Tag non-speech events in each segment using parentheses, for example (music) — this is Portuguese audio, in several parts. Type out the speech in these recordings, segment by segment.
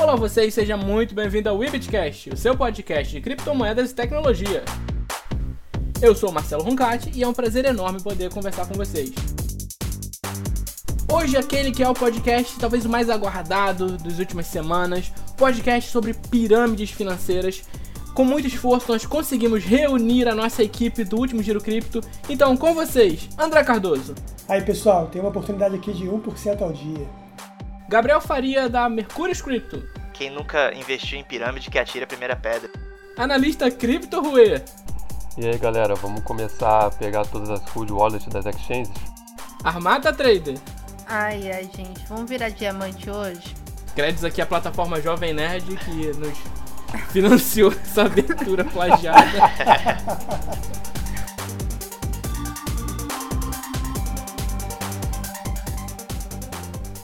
Olá vocês, seja muito bem-vindo ao Webitcast, o seu podcast de criptomoedas e tecnologia. Eu sou Marcelo Roncati e é um prazer enorme poder conversar com vocês. Hoje aquele que é o podcast talvez o mais aguardado das últimas semanas, podcast sobre pirâmides financeiras. Com muito esforço nós conseguimos reunir a nossa equipe do último Giro Cripto. Então, com vocês, André Cardoso. Aí pessoal, tem uma oportunidade aqui de 1% ao dia. Gabriel Faria da Mercúrio Cripto. Quem nunca investiu em pirâmide que atira a primeira pedra. Analista Cripto Rue. E aí galera, vamos começar a pegar todas as food wallets das exchanges? Armada Trader. Ai, ai, gente, vamos virar diamante hoje? Créditos aqui à plataforma Jovem Nerd que nos (laughs) financiou essa abertura plagiada. (laughs)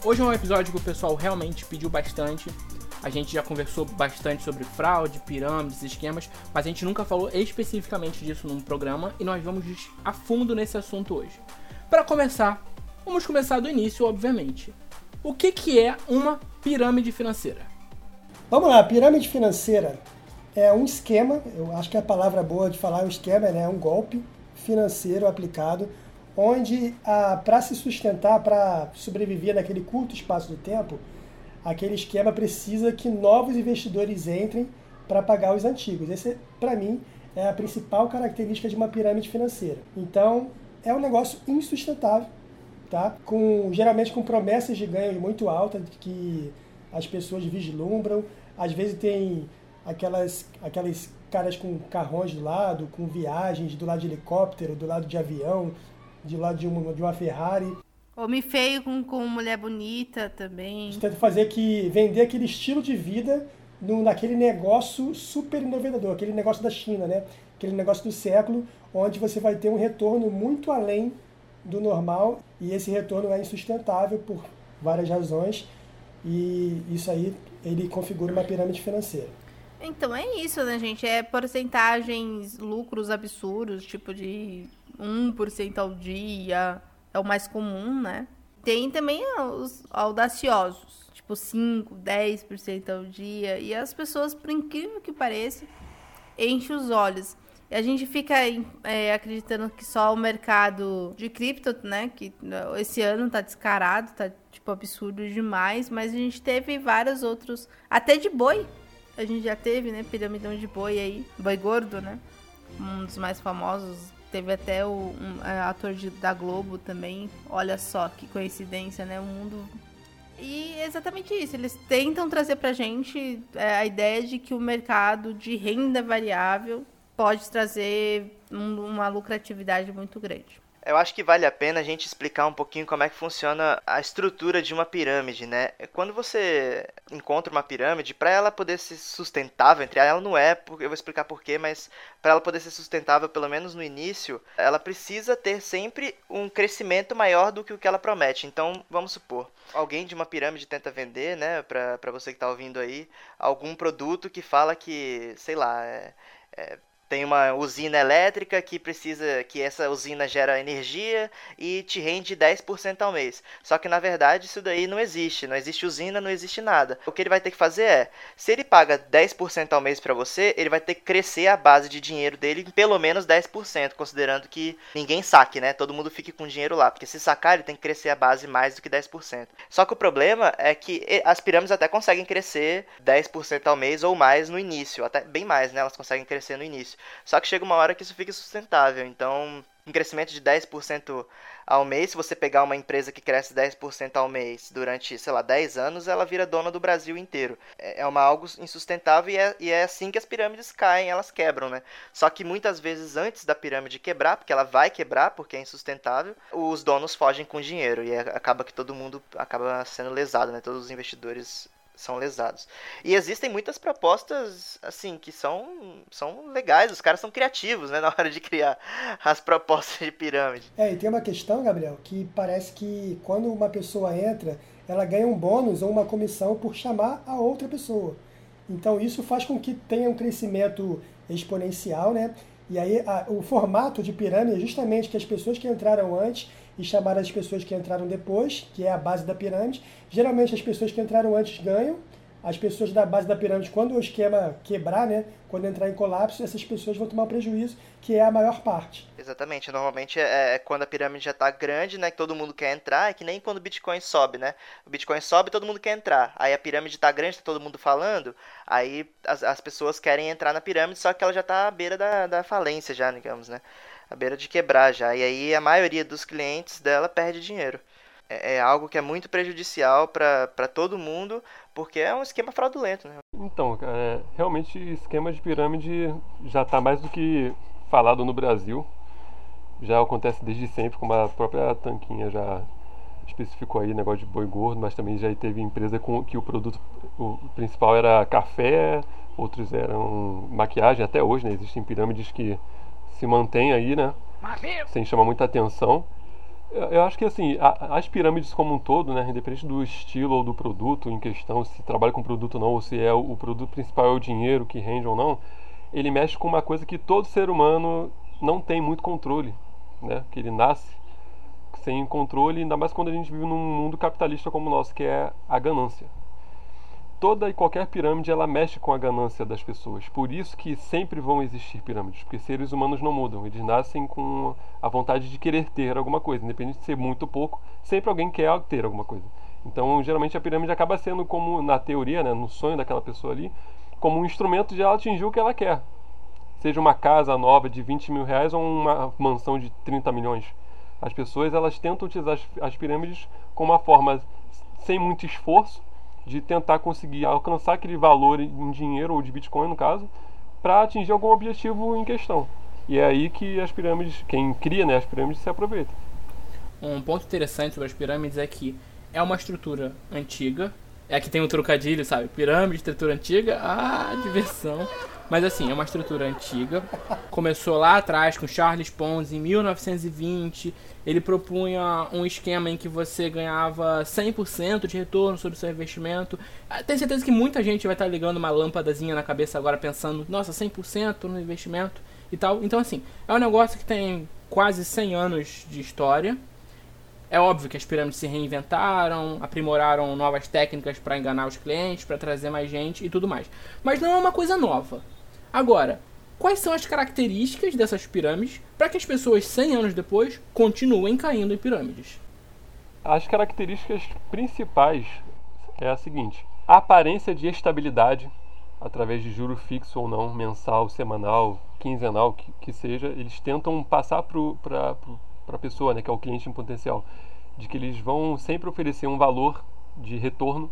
Hoje é um episódio que o pessoal realmente pediu bastante. A gente já conversou bastante sobre fraude, pirâmides, esquemas, mas a gente nunca falou especificamente disso num programa e nós vamos a fundo nesse assunto hoje. Para começar, vamos começar do início, obviamente. O que, que é uma pirâmide financeira? Vamos lá, pirâmide financeira é um esquema, eu acho que a palavra boa de falar é um esquema, né? é um golpe financeiro aplicado onde para se sustentar, para sobreviver naquele curto espaço de tempo, aquele esquema precisa que novos investidores entrem para pagar os antigos. Esse, para mim, é a principal característica de uma pirâmide financeira. Então, é um negócio insustentável, tá? Com, geralmente com promessas de ganhos muito altas que as pessoas vislumbram. Às vezes tem aquelas, aquelas caras com carrões do lado, com viagens do lado de helicóptero, do lado de avião, de lá de uma, de uma Ferrari. Homem feio com, com mulher bonita também. Você tenta fazer que vender aquele estilo de vida no, naquele negócio super inovador, aquele negócio da China, né? Aquele negócio do século, onde você vai ter um retorno muito além do normal e esse retorno é insustentável por várias razões e isso aí ele configura uma pirâmide financeira. Então é isso, né, gente? É porcentagens, lucros absurdos, tipo de 1% ao dia, é o mais comum, né? Tem também os audaciosos, tipo 5, 10% ao dia, e as pessoas, por incrível que pareça, enchem os olhos. E a gente fica é, acreditando que só o mercado de cripto, né, que esse ano tá descarado, tá tipo absurdo demais, mas a gente teve vários outros, até de boi. A gente já teve, né, piramidão de boi aí, boi gordo, né? Um dos mais famosos Teve até o um, é, ator de, da Globo também. Olha só que coincidência, né? O mundo. E é exatamente isso. Eles tentam trazer pra gente é, a ideia de que o mercado de renda variável pode trazer um, uma lucratividade muito grande. Eu acho que vale a pena a gente explicar um pouquinho como é que funciona a estrutura de uma pirâmide, né? Quando você encontra uma pirâmide, para ela poder ser sustentável, entre ela não é, eu vou explicar porquê, mas para ela poder ser sustentável, pelo menos no início, ela precisa ter sempre um crescimento maior do que o que ela promete. Então, vamos supor, alguém de uma pirâmide tenta vender, né, para você que está ouvindo aí, algum produto que fala que, sei lá, é, é tem uma usina elétrica que precisa que essa usina gera energia e te rende 10% ao mês. Só que na verdade isso daí não existe, não existe usina, não existe nada. O que ele vai ter que fazer é, se ele paga 10% ao mês para você, ele vai ter que crescer a base de dinheiro dele em pelo menos 10%, considerando que ninguém saque, né? Todo mundo fique com dinheiro lá, porque se sacar ele tem que crescer a base mais do que 10%. Só que o problema é que as pirâmides até conseguem crescer 10% ao mês ou mais no início, até bem mais, né? Elas conseguem crescer no início. Só que chega uma hora que isso fica sustentável. Então, um crescimento de 10% ao mês, se você pegar uma empresa que cresce 10% ao mês durante, sei lá, 10 anos, ela vira dona do Brasil inteiro. É, é uma algo insustentável e é, e é assim que as pirâmides caem, elas quebram, né? Só que muitas vezes antes da pirâmide quebrar, porque ela vai quebrar, porque é insustentável, os donos fogem com dinheiro e é, acaba que todo mundo acaba sendo lesado, né? Todos os investidores são lesados. E existem muitas propostas, assim, que são, são legais, os caras são criativos, né, (laughs) na hora de criar as propostas de pirâmide. É, e tem uma questão, Gabriel, que parece que quando uma pessoa entra, ela ganha um bônus ou uma comissão por chamar a outra pessoa. Então isso faz com que tenha um crescimento exponencial, né? E aí a, o formato de pirâmide é justamente que as pessoas que entraram antes e chamaram as pessoas que entraram depois, que é a base da pirâmide. Geralmente as pessoas que entraram antes ganham, as pessoas da base da pirâmide, quando o esquema quebrar, né, quando entrar em colapso, essas pessoas vão tomar prejuízo, que é a maior parte. Exatamente. Normalmente é, é quando a pirâmide já está grande, né, que todo mundo quer entrar, é que nem quando o Bitcoin sobe, né? O Bitcoin sobe, todo mundo quer entrar. Aí a pirâmide está grande, está todo mundo falando, aí as, as pessoas querem entrar na pirâmide, só que ela já está à beira da, da falência já, digamos, né? À beira de quebrar já. E aí a maioria dos clientes dela perde dinheiro. É, é algo que é muito prejudicial para todo mundo, porque é um esquema fraudulento, né? Então, é, realmente esquema de pirâmide já está mais do que falado no Brasil. Já acontece desde sempre, como a própria Tanquinha já especificou aí, negócio de boi gordo, mas também já teve empresa com que o produto o principal era café, outros eram maquiagem, até hoje, né? Existem pirâmides que se mantêm aí, né? Sem chamar muita atenção. Eu acho que assim, as pirâmides como um todo, né, independente do estilo ou do produto em questão, se trabalha com produto ou não, ou se é o produto principal é o dinheiro que rende ou não, ele mexe com uma coisa que todo ser humano não tem muito controle, né? Que ele nasce sem controle, ainda mais quando a gente vive num mundo capitalista como o nosso, que é a ganância toda e qualquer pirâmide ela mexe com a ganância das pessoas. Por isso que sempre vão existir pirâmides, porque seres humanos não mudam. Eles nascem com a vontade de querer ter alguma coisa, independente de ser muito ou pouco, sempre alguém quer ter alguma coisa. Então, geralmente a pirâmide acaba sendo como na teoria, né, no sonho daquela pessoa ali, como um instrumento de ela atingir o que ela quer. Seja uma casa nova de 20 mil reais ou uma mansão de 30 milhões. As pessoas elas tentam utilizar as, pirâmides como uma forma sem muito esforço de tentar conseguir alcançar aquele valor em dinheiro ou de Bitcoin no caso, para atingir algum objetivo em questão. E é aí que as pirâmides, quem cria né, as pirâmides se aproveita. Um ponto interessante sobre as pirâmides é que é uma estrutura antiga. É que tem um trocadilho, sabe? Pirâmide, estrutura antiga, ah, diversão. Mas assim, é uma estrutura antiga. Começou lá atrás com Charles Pons em 1920. Ele propunha um esquema em que você ganhava 100% de retorno sobre o seu investimento. Ah, tenho certeza que muita gente vai estar ligando uma lâmpadazinha na cabeça agora pensando, nossa, 100% no investimento e tal. Então assim, é um negócio que tem quase 100 anos de história. É óbvio que as pirâmides se reinventaram, aprimoraram novas técnicas para enganar os clientes, para trazer mais gente e tudo mais. Mas não é uma coisa nova. Agora, quais são as características dessas pirâmides para que as pessoas 100 anos depois continuem caindo em pirâmides? As características principais é a seguinte: a aparência de estabilidade através de juro fixo ou não, mensal, semanal, quinzenal, que, que seja, eles tentam passar para a pessoa, né, que é o cliente em potencial, de que eles vão sempre oferecer um valor de retorno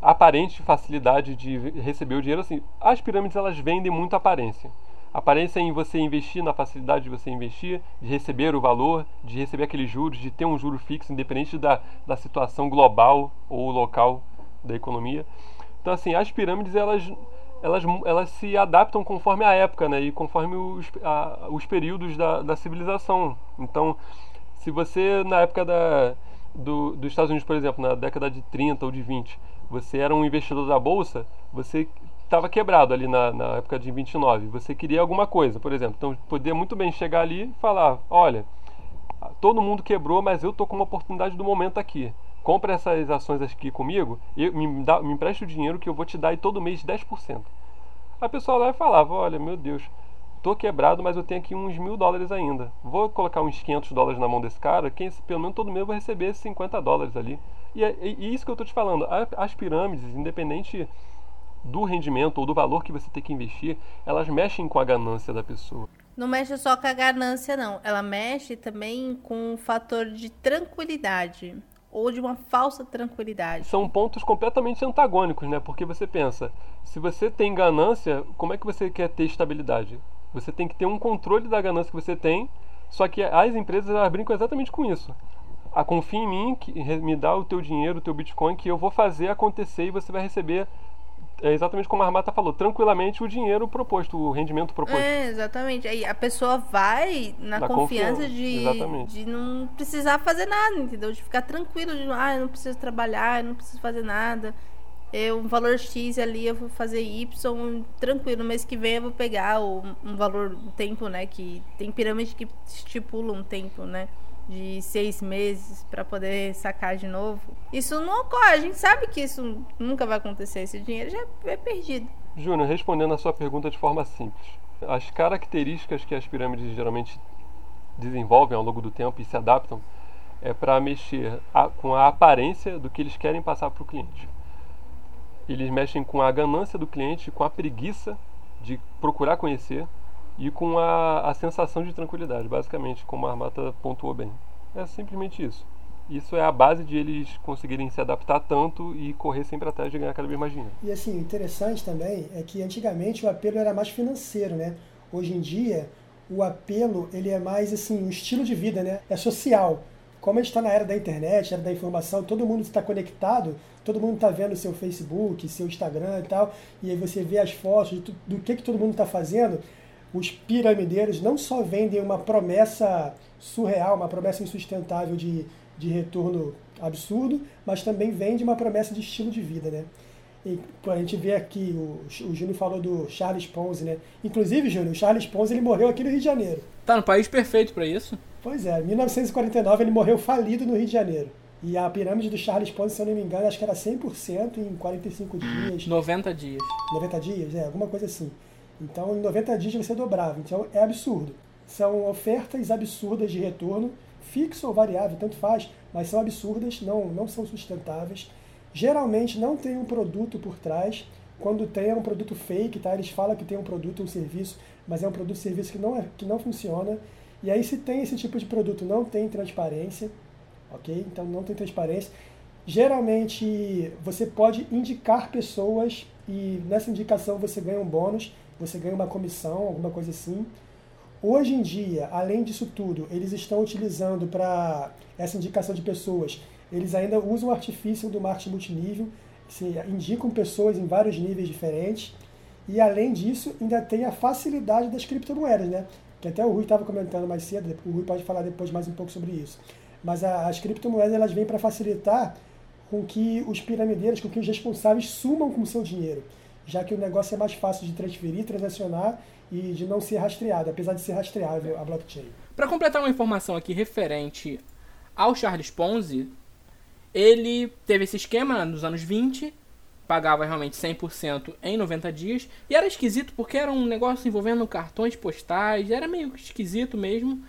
aparente facilidade de receber o dinheiro. Assim, as pirâmides elas vendem muito aparência. Aparência em você investir, na facilidade de você investir, de receber o valor, de receber aqueles juros, de ter um juro fixo, independente da, da situação global ou local da economia. Então, assim, as pirâmides elas, elas, elas se adaptam conforme a época né, e conforme os, a, os períodos da, da civilização. Então, se você, na época da, do, dos Estados Unidos, por exemplo, na década de 30 ou de 20, você era um investidor da bolsa, você estava quebrado ali na, na, época de 29. Você queria alguma coisa, por exemplo. Então, poderia muito bem chegar ali e falar: olha, todo mundo quebrou, mas eu estou com uma oportunidade do momento aqui. Compre essas ações aqui comigo e me, dá, me empreste o dinheiro que eu vou te dar aí todo mês 10%. A pessoa lá falava: olha, meu Deus, tô quebrado, mas eu tenho aqui uns mil dólares ainda. Vou colocar uns 500 dólares na mão desse cara, quem, pelo menos todo mês eu vou receber 50 dólares ali. E é e isso que eu estou te falando. As pirâmides, independente do rendimento ou do valor que você tem que investir, elas mexem com a ganância da pessoa. Não mexe só com a ganância, não. Ela mexe também com o fator de tranquilidade ou de uma falsa tranquilidade. São pontos completamente antagônicos, né? Porque você pensa, se você tem ganância, como é que você quer ter estabilidade? Você tem que ter um controle da ganância que você tem, só que as empresas elas brincam exatamente com isso a confia em mim, que me dá o teu dinheiro, o teu Bitcoin, que eu vou fazer acontecer e você vai receber é exatamente como a Armata falou, tranquilamente o dinheiro proposto, o rendimento proposto. É, exatamente. Aí a pessoa vai na, na confiança, confiança de, de não precisar fazer nada, entendeu? De ficar tranquilo, de ah, eu não preciso trabalhar, eu não preciso fazer nada. Eu, um valor X ali, eu vou fazer Y, tranquilo. No mês que vem eu vou pegar o, um valor, um tempo, né? Que tem pirâmide que estipula um tempo, né? De seis meses para poder sacar de novo. Isso não ocorre. A gente sabe que isso nunca vai acontecer. Esse dinheiro já é perdido. Júnior, respondendo a sua pergunta de forma simples. As características que as pirâmides geralmente desenvolvem ao longo do tempo e se adaptam é para mexer a, com a aparência do que eles querem passar para o cliente. Eles mexem com a ganância do cliente, com a preguiça de procurar conhecer e com a, a sensação de tranquilidade, basicamente, como a Armata pontuou bem. É simplesmente isso. Isso é a base de eles conseguirem se adaptar tanto e correr sempre atrás de ganhar cada vez mais dinheiro. E assim, interessante também é que antigamente o apelo era mais financeiro, né? Hoje em dia, o apelo ele é mais assim, um estilo de vida, né? É social. Como a gente está na era da internet, era da informação, todo mundo está conectado, todo mundo está vendo seu Facebook, seu Instagram e tal, e aí você vê as fotos do, que, que todo mundo está fazendo os piramideiros não só vendem uma promessa surreal, uma promessa insustentável de, de retorno absurdo, mas também vende uma promessa de estilo de vida, né? E a gente vê aqui, o, o Júnior falou do Charles Ponzi, né? Inclusive, Júnior, o Charles Ponzi ele morreu aqui no Rio de Janeiro. Tá no país perfeito para isso. Pois é, em 1949 ele morreu falido no Rio de Janeiro. E a pirâmide do Charles Ponzi, se eu não me engano, acho que era 100% em 45 dias. 90 dias. 90 dias, é, alguma coisa assim. Então, em 90 dias você dobrava. Então, é absurdo. São ofertas absurdas de retorno, fixo ou variável, tanto faz, mas são absurdas, não, não são sustentáveis. Geralmente não tem um produto por trás. Quando tem é um produto fake, tá? Eles falam que tem um produto, um serviço, mas é um produto, serviço que não, é, que não funciona. E aí, se tem esse tipo de produto, não tem transparência, ok? Então, não tem transparência. Geralmente, você pode indicar pessoas e nessa indicação você ganha um bônus você ganha uma comissão, alguma coisa assim. Hoje em dia, além disso tudo, eles estão utilizando para essa indicação de pessoas, eles ainda usam o artifício do marketing multinível, se indicam pessoas em vários níveis diferentes. E além disso, ainda tem a facilidade das criptomoedas, né? Que até o Rui estava comentando mais cedo, o Rui pode falar depois mais um pouco sobre isso. Mas a, as criptomoedas elas vêm para facilitar com que os piramideiros, com que os responsáveis sumam com o seu dinheiro já que o negócio é mais fácil de transferir, transacionar e de não ser rastreado, apesar de ser rastreável a blockchain. Para completar uma informação aqui referente ao Charles Ponzi, ele teve esse esquema nos anos 20, pagava realmente 100% em 90 dias, e era esquisito porque era um negócio envolvendo cartões postais, era meio esquisito mesmo.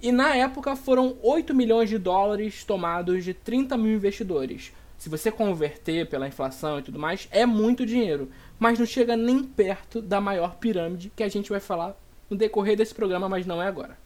E na época foram 8 milhões de dólares tomados de 30 mil investidores. Se você converter pela inflação e tudo mais, é muito dinheiro mas não chega nem perto da maior pirâmide que a gente vai falar no decorrer desse programa, mas não é agora.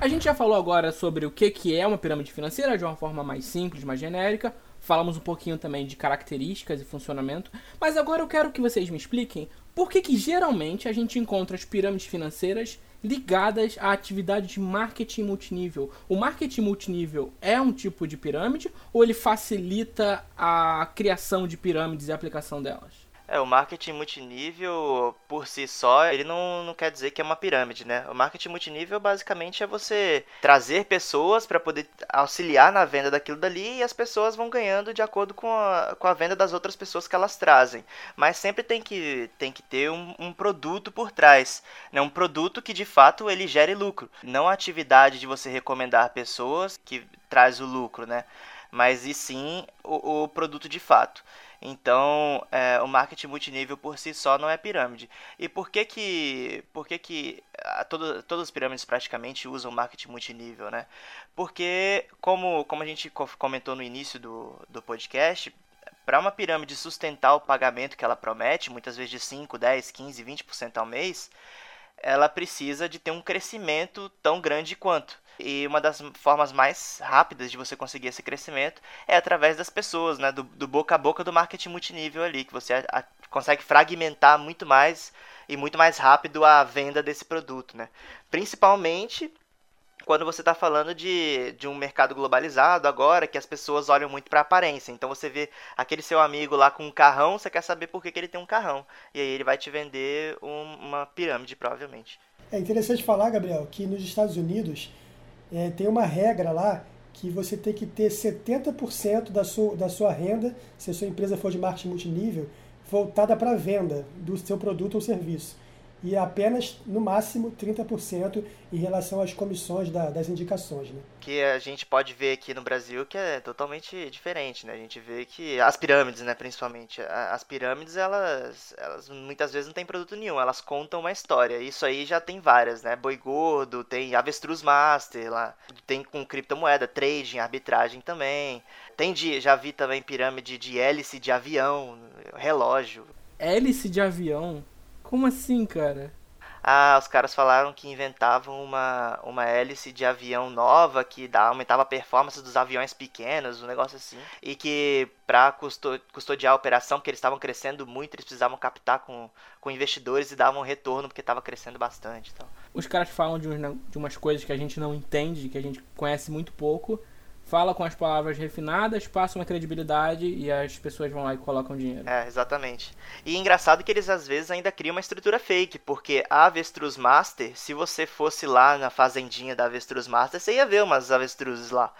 A gente já falou agora sobre o que é uma pirâmide financeira de uma forma mais simples, mais genérica. Falamos um pouquinho também de características e funcionamento. Mas agora eu quero que vocês me expliquem por que, que geralmente a gente encontra as pirâmides financeiras ligadas à atividade de marketing multinível. O marketing multinível é um tipo de pirâmide ou ele facilita a criação de pirâmides e a aplicação delas? É, o marketing multinível, por si só, ele não, não quer dizer que é uma pirâmide, né? O marketing multinível, basicamente, é você trazer pessoas para poder auxiliar na venda daquilo dali e as pessoas vão ganhando de acordo com a, com a venda das outras pessoas que elas trazem. Mas sempre tem que, tem que ter um, um produto por trás, né? Um produto que, de fato, ele gere lucro. Não a atividade de você recomendar pessoas que traz o lucro, né? Mas e sim o, o produto de fato. Então, é, o marketing multinível por si só não é pirâmide. E por que que, por que, que a, todo, todas as pirâmides praticamente usam marketing multinível, né? Porque, como, como a gente comentou no início do, do podcast, para uma pirâmide sustentar o pagamento que ela promete, muitas vezes de 5, 10, 15, 20% ao mês, ela precisa de ter um crescimento tão grande quanto. E uma das formas mais rápidas de você conseguir esse crescimento é através das pessoas, né? Do, do boca a boca do marketing multinível ali, que você a, a, consegue fragmentar muito mais e muito mais rápido a venda desse produto, né? Principalmente quando você está falando de, de um mercado globalizado agora, que as pessoas olham muito para aparência. Então você vê aquele seu amigo lá com um carrão, você quer saber por que, que ele tem um carrão. E aí ele vai te vender um, uma pirâmide, provavelmente. É interessante falar, Gabriel, que nos Estados Unidos é, tem uma regra lá que você tem que ter 70% da sua, da sua renda, se a sua empresa for de marketing multinível, voltada para a venda do seu produto ou serviço. E apenas, no máximo, 30% em relação às comissões da, das indicações. Né? Que a gente pode ver aqui no Brasil que é totalmente diferente, né? A gente vê que as pirâmides, né, principalmente, as pirâmides, elas, elas muitas vezes não têm produto nenhum, elas contam uma história. Isso aí já tem várias, né? Boi gordo, tem avestruz master lá, tem com criptomoeda, trading, arbitragem também. Tem de, já vi também pirâmide de hélice de avião, relógio. Hélice de avião? Como assim, cara? Ah, os caras falaram que inventavam uma, uma hélice de avião nova que dá, aumentava a performance dos aviões pequenos, um negócio assim. E que para custodiar a operação, porque eles estavam crescendo muito, eles precisavam captar com, com investidores e davam retorno porque estava crescendo bastante. Então. Os caras falam de, de umas coisas que a gente não entende, que a gente conhece muito pouco fala com as palavras refinadas, passa uma credibilidade e as pessoas vão lá e colocam dinheiro. É, exatamente. E engraçado que eles às vezes ainda criam uma estrutura fake, porque a Avestruz Master, se você fosse lá na fazendinha da Avestruz Master, você ia ver umas avestruzes lá.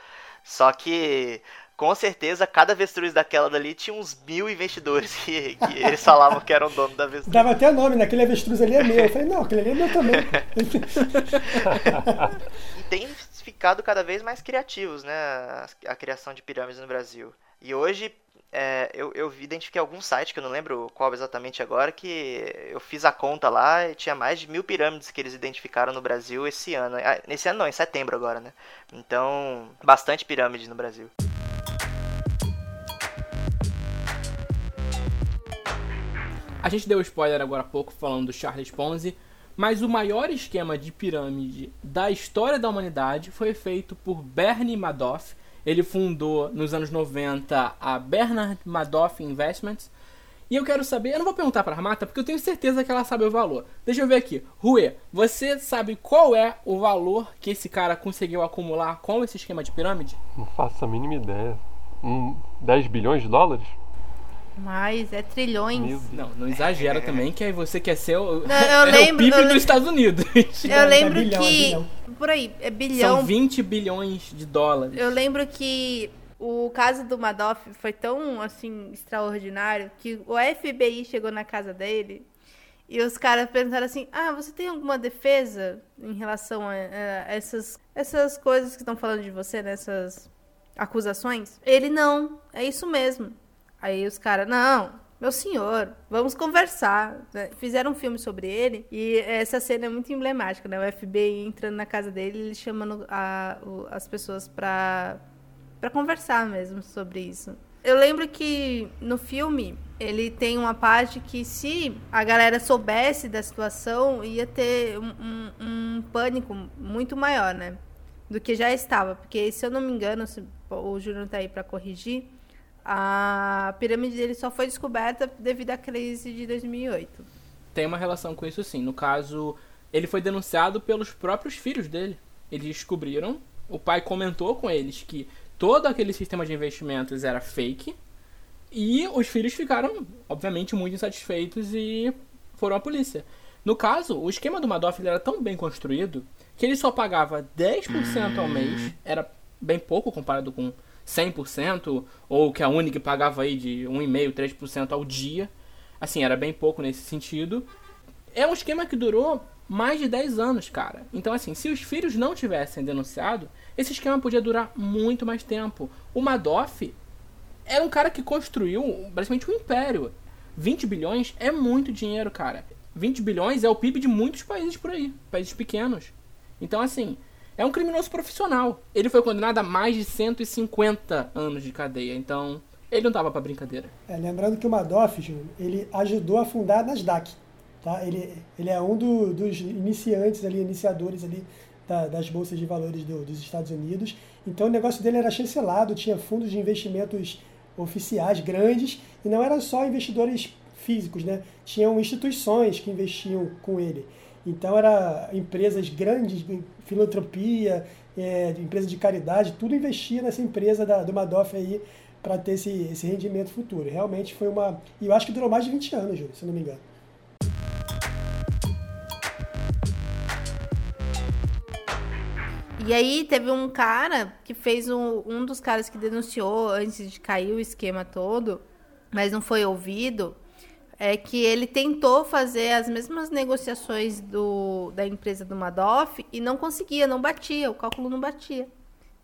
Só que com certeza cada avestruz daquela dali tinha uns mil investidores que, que (laughs) eles falavam que eram dono da avestruz. Dava até nome, né? Aquele avestruz ali é meu. Eu falei, não, aquele ali é meu também. (laughs) (laughs) e tem ficado cada vez mais criativos, né? A, criação de pirâmides no Brasil. E hoje é, eu, eu identifiquei algum site que eu não lembro qual exatamente agora, que eu fiz a conta lá e tinha mais de mil pirâmides que eles identificaram no Brasil esse ano. Ah, nesse ano não, em setembro agora, né? Então, bastante pirâmide no Brasil. A gente deu spoiler agora há pouco falando do Charles Ponzi, mas o maior esquema de pirâmide da história da humanidade foi feito por Bernie Madoff. Ele fundou nos anos 90 a Bernard Madoff Investments. E eu quero saber, eu não vou perguntar para a Mata porque eu tenho certeza que ela sabe o valor. Deixa eu ver aqui. Rui, você sabe qual é o valor que esse cara conseguiu acumular com esse esquema de pirâmide? Não faço a mínima ideia. Um, 10 bilhões de dólares? Mas é trilhões. Não, não exagera também, que aí você quer ser o, não, eu (laughs) é lembro, o PIB eu dos Estados Unidos. Eu (laughs) lembro é bilhão, que. É por aí, é bilhão. São 20 bilhões de dólares. Eu lembro que o caso do Madoff foi tão assim extraordinário que o FBI chegou na casa dele e os caras perguntaram assim: Ah, você tem alguma defesa em relação a, a essas, essas coisas que estão falando de você, nessas acusações? Ele não, é isso mesmo. Aí os caras, não, meu senhor, vamos conversar. Né? Fizeram um filme sobre ele e essa cena é muito emblemática, né? O FBI entrando na casa dele ele chamando a, o, as pessoas pra, pra conversar mesmo sobre isso. Eu lembro que no filme ele tem uma parte que se a galera soubesse da situação ia ter um, um, um pânico muito maior, né? Do que já estava. Porque se eu não me engano, se, o Júnior tá aí para corrigir a pirâmide dele só foi descoberta devido à crise de 2008. Tem uma relação com isso sim. No caso, ele foi denunciado pelos próprios filhos dele. Eles descobriram, o pai comentou com eles que todo aquele sistema de investimentos era fake. E os filhos ficaram, obviamente, muito insatisfeitos e foram à polícia. No caso, o esquema do Madoff era tão bem construído que ele só pagava 10% ao mês, era bem pouco comparado com 100%, ou que a Unic pagava aí de 1,5%, 3% ao dia. Assim, era bem pouco nesse sentido. É um esquema que durou mais de 10 anos, cara. Então, assim, se os filhos não tivessem denunciado, esse esquema podia durar muito mais tempo. O Madoff era um cara que construiu basicamente um império. 20 bilhões é muito dinheiro, cara. 20 bilhões é o PIB de muitos países por aí, países pequenos. Então, assim, é um criminoso profissional. Ele foi condenado a mais de 150 anos de cadeia, então ele não tava para brincadeira. É, lembrando que o Madoff, ele ajudou a fundar a Nasdaq. Tá? Ele, ele é um do, dos iniciantes ali, iniciadores ali da, das bolsas de valores do, dos Estados Unidos. Então o negócio dele era chancelado, tinha fundos de investimentos oficiais grandes e não eram só investidores físicos, né? Tinham instituições que investiam com ele. Então era empresas grandes, filantropia, é, empresa de caridade, tudo investia nessa empresa da, do Madoff aí para ter esse, esse rendimento futuro. Realmente foi uma. E eu acho que durou mais de 20 anos, Júlio, se não me engano. E aí teve um cara que fez um, um dos caras que denunciou antes de cair o esquema todo, mas não foi ouvido, é que ele tentou fazer as mesmas negociações do, da empresa do Madoff e não conseguia, não batia, o cálculo não batia.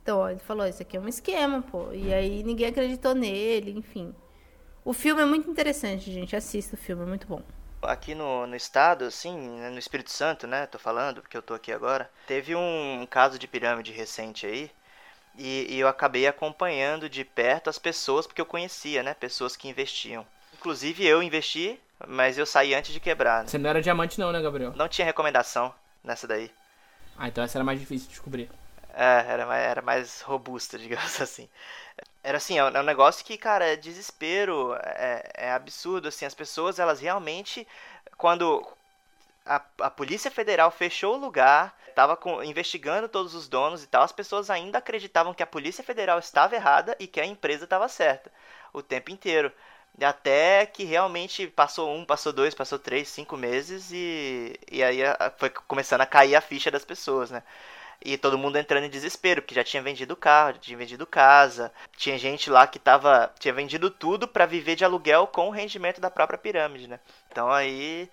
Então, ó, ele falou, isso aqui é um esquema, pô. E aí ninguém acreditou nele, enfim. O filme é muito interessante, gente. Assista o filme, é muito bom. Aqui no, no estado, assim, né, no Espírito Santo, né? Tô falando, porque eu tô aqui agora. Teve um caso de pirâmide recente aí. E, e eu acabei acompanhando de perto as pessoas, porque eu conhecia, né? Pessoas que investiam. Inclusive eu investi, mas eu saí antes de quebrar. Né? Você não era diamante não, né, Gabriel? Não tinha recomendação nessa daí. Ah, então essa era mais difícil de descobrir. É, era mais, era mais robusta, (laughs) digamos assim. Era assim, é, é um negócio que, cara, é desespero, é, é absurdo, assim, as pessoas, elas realmente, quando a, a Polícia Federal fechou o lugar, estava investigando todos os donos e tal, as pessoas ainda acreditavam que a Polícia Federal estava errada e que a empresa estava certa o tempo inteiro. Até que realmente passou um, passou dois, passou três, cinco meses e, e aí foi começando a cair a ficha das pessoas, né? E todo mundo entrando em desespero, porque já tinha vendido carro, já tinha vendido casa. Tinha gente lá que tava, tinha vendido tudo para viver de aluguel com o rendimento da própria pirâmide, né? Então aí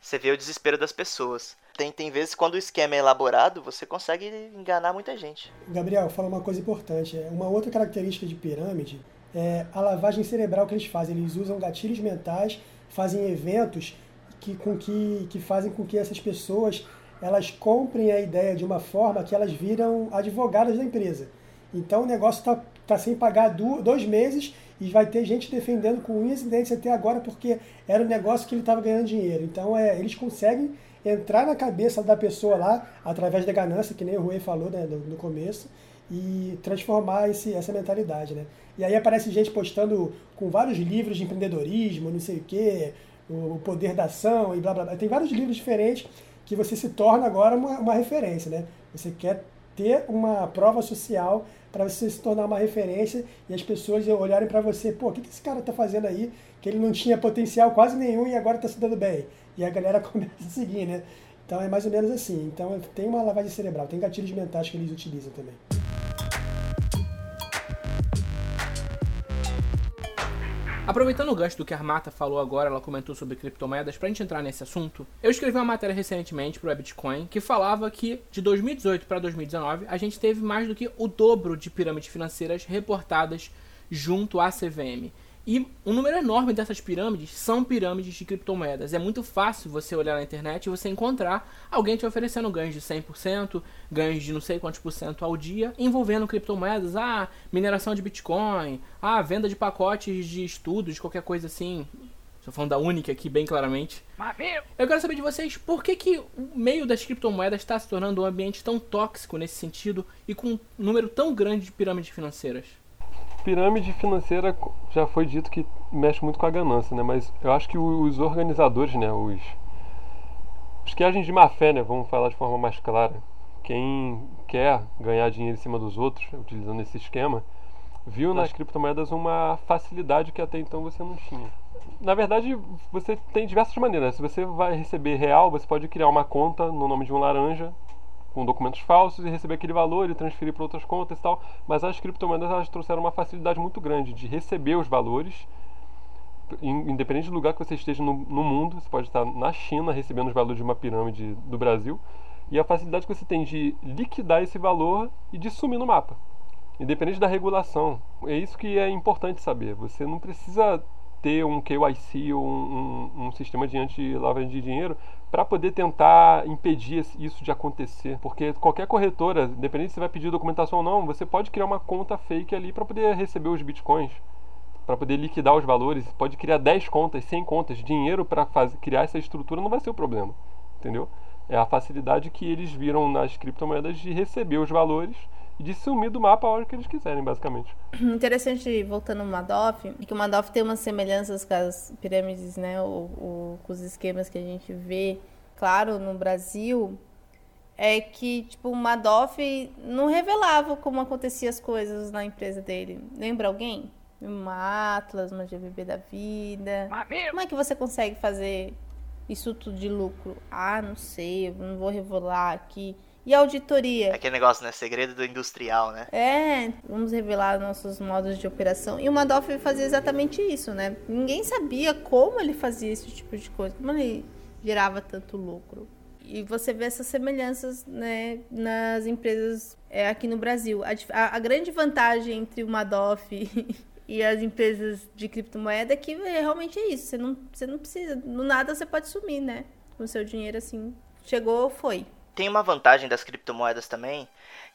você vê o desespero das pessoas. Tem, tem vezes quando o esquema é elaborado, você consegue enganar muita gente. Gabriel, fala uma coisa importante. É, uma outra característica de pirâmide é a lavagem cerebral que eles fazem. Eles usam gatilhos mentais, fazem eventos que, com que, que fazem com que essas pessoas elas comprem a ideia de uma forma que elas viram advogadas da empresa. Então o negócio está tá sem pagar dois meses e vai ter gente defendendo com unhas e dentes até agora porque era um negócio que ele estava ganhando dinheiro. Então é, eles conseguem entrar na cabeça da pessoa lá através da ganância, que nem o Rui falou né, no, no começo, e transformar esse, essa mentalidade. Né? E aí aparece gente postando com vários livros de empreendedorismo, não sei o quê, o poder da ação e blá blá blá. Tem vários livros diferentes que você se torna agora uma, uma referência, né? Você quer ter uma prova social para você se tornar uma referência e as pessoas olharem para você, pô, o que, que esse cara está fazendo aí? Que ele não tinha potencial quase nenhum e agora está se dando bem. E a galera (laughs) começa a seguir, né? Então é mais ou menos assim. Então tem uma lavagem cerebral, tem gatilhos mentais que eles utilizam também. Aproveitando o gancho do que a Armata falou agora, ela comentou sobre criptomoedas, pra gente entrar nesse assunto, eu escrevi uma matéria recentemente pro Bitcoin que falava que de 2018 para 2019 a gente teve mais do que o dobro de pirâmides financeiras reportadas junto à CVM. E um número enorme dessas pirâmides são pirâmides de criptomoedas. É muito fácil você olhar na internet e você encontrar alguém te oferecendo ganhos de 100%, ganhos de não sei quantos por cento ao dia, envolvendo criptomoedas, ah, mineração de Bitcoin, ah, venda de pacotes de estudos, qualquer coisa assim. Estou falando da única aqui, bem claramente. Eu quero saber de vocês, por que, que o meio das criptomoedas está se tornando um ambiente tão tóxico nesse sentido e com um número tão grande de pirâmides financeiras? Pirâmide financeira já foi dito que mexe muito com a ganância, né? Mas eu acho que os organizadores, né? Os, os que agem de má fé, né? Vamos falar de forma mais clara. Quem quer ganhar dinheiro em cima dos outros, utilizando esse esquema, viu nas criptomoedas uma facilidade que até então você não tinha. Na verdade, você tem diversas maneiras. Se você vai receber real, você pode criar uma conta no nome de um laranja com documentos falsos e receber aquele valor e transferir para outras contas e tal. Mas as criptomoedas elas trouxeram uma facilidade muito grande de receber os valores, independente do lugar que você esteja no, no mundo. Você pode estar na China recebendo os valores de uma pirâmide do Brasil e a facilidade que você tem de liquidar esse valor e de sumir no mapa. Independente da regulação. É isso que é importante saber. Você não precisa ter um KYC ou um, um, um sistema de anti-lavagem de dinheiro para poder tentar impedir isso de acontecer. Porque qualquer corretora, independente se vai pedir documentação ou não, você pode criar uma conta fake ali para poder receber os bitcoins, para poder liquidar os valores. Pode criar 10 contas, 100 contas. Dinheiro para criar essa estrutura não vai ser o problema, entendeu? É a facilidade que eles viram nas criptomoedas de receber os valores e de sumir do mapa a hora que eles quiserem, basicamente. (clears throat) Interessante, voltando no Madoff, que o Madoff tem umas semelhanças com as pirâmides, né, ou, ou com os esquemas que a gente vê, claro, no Brasil, é que, tipo, o Madoff não revelava como aconteciam as coisas na empresa dele. Lembra alguém? Uma Atlas, uma GVB da vida. Como é que você consegue fazer isso tudo de lucro? Ah, não sei, eu não vou revelar aqui E auditoria? Aquele negócio, né? Segredo do industrial, né? É, vamos revelar nossos modos de operação. E o Madoff fazia exatamente isso, né? Ninguém sabia como ele fazia esse tipo de coisa, como ele gerava tanto lucro. E você vê essas semelhanças né, nas empresas é, aqui no Brasil. A, a, grande vantagem entre o Madoff (laughs) e as empresas de criptomoeda é que é, realmente é isso. Você não, você não precisa, no nada você pode sumir, né? Com o seu dinheiro assim. Chegou, foi. Tem uma vantagem das criptomoedas também,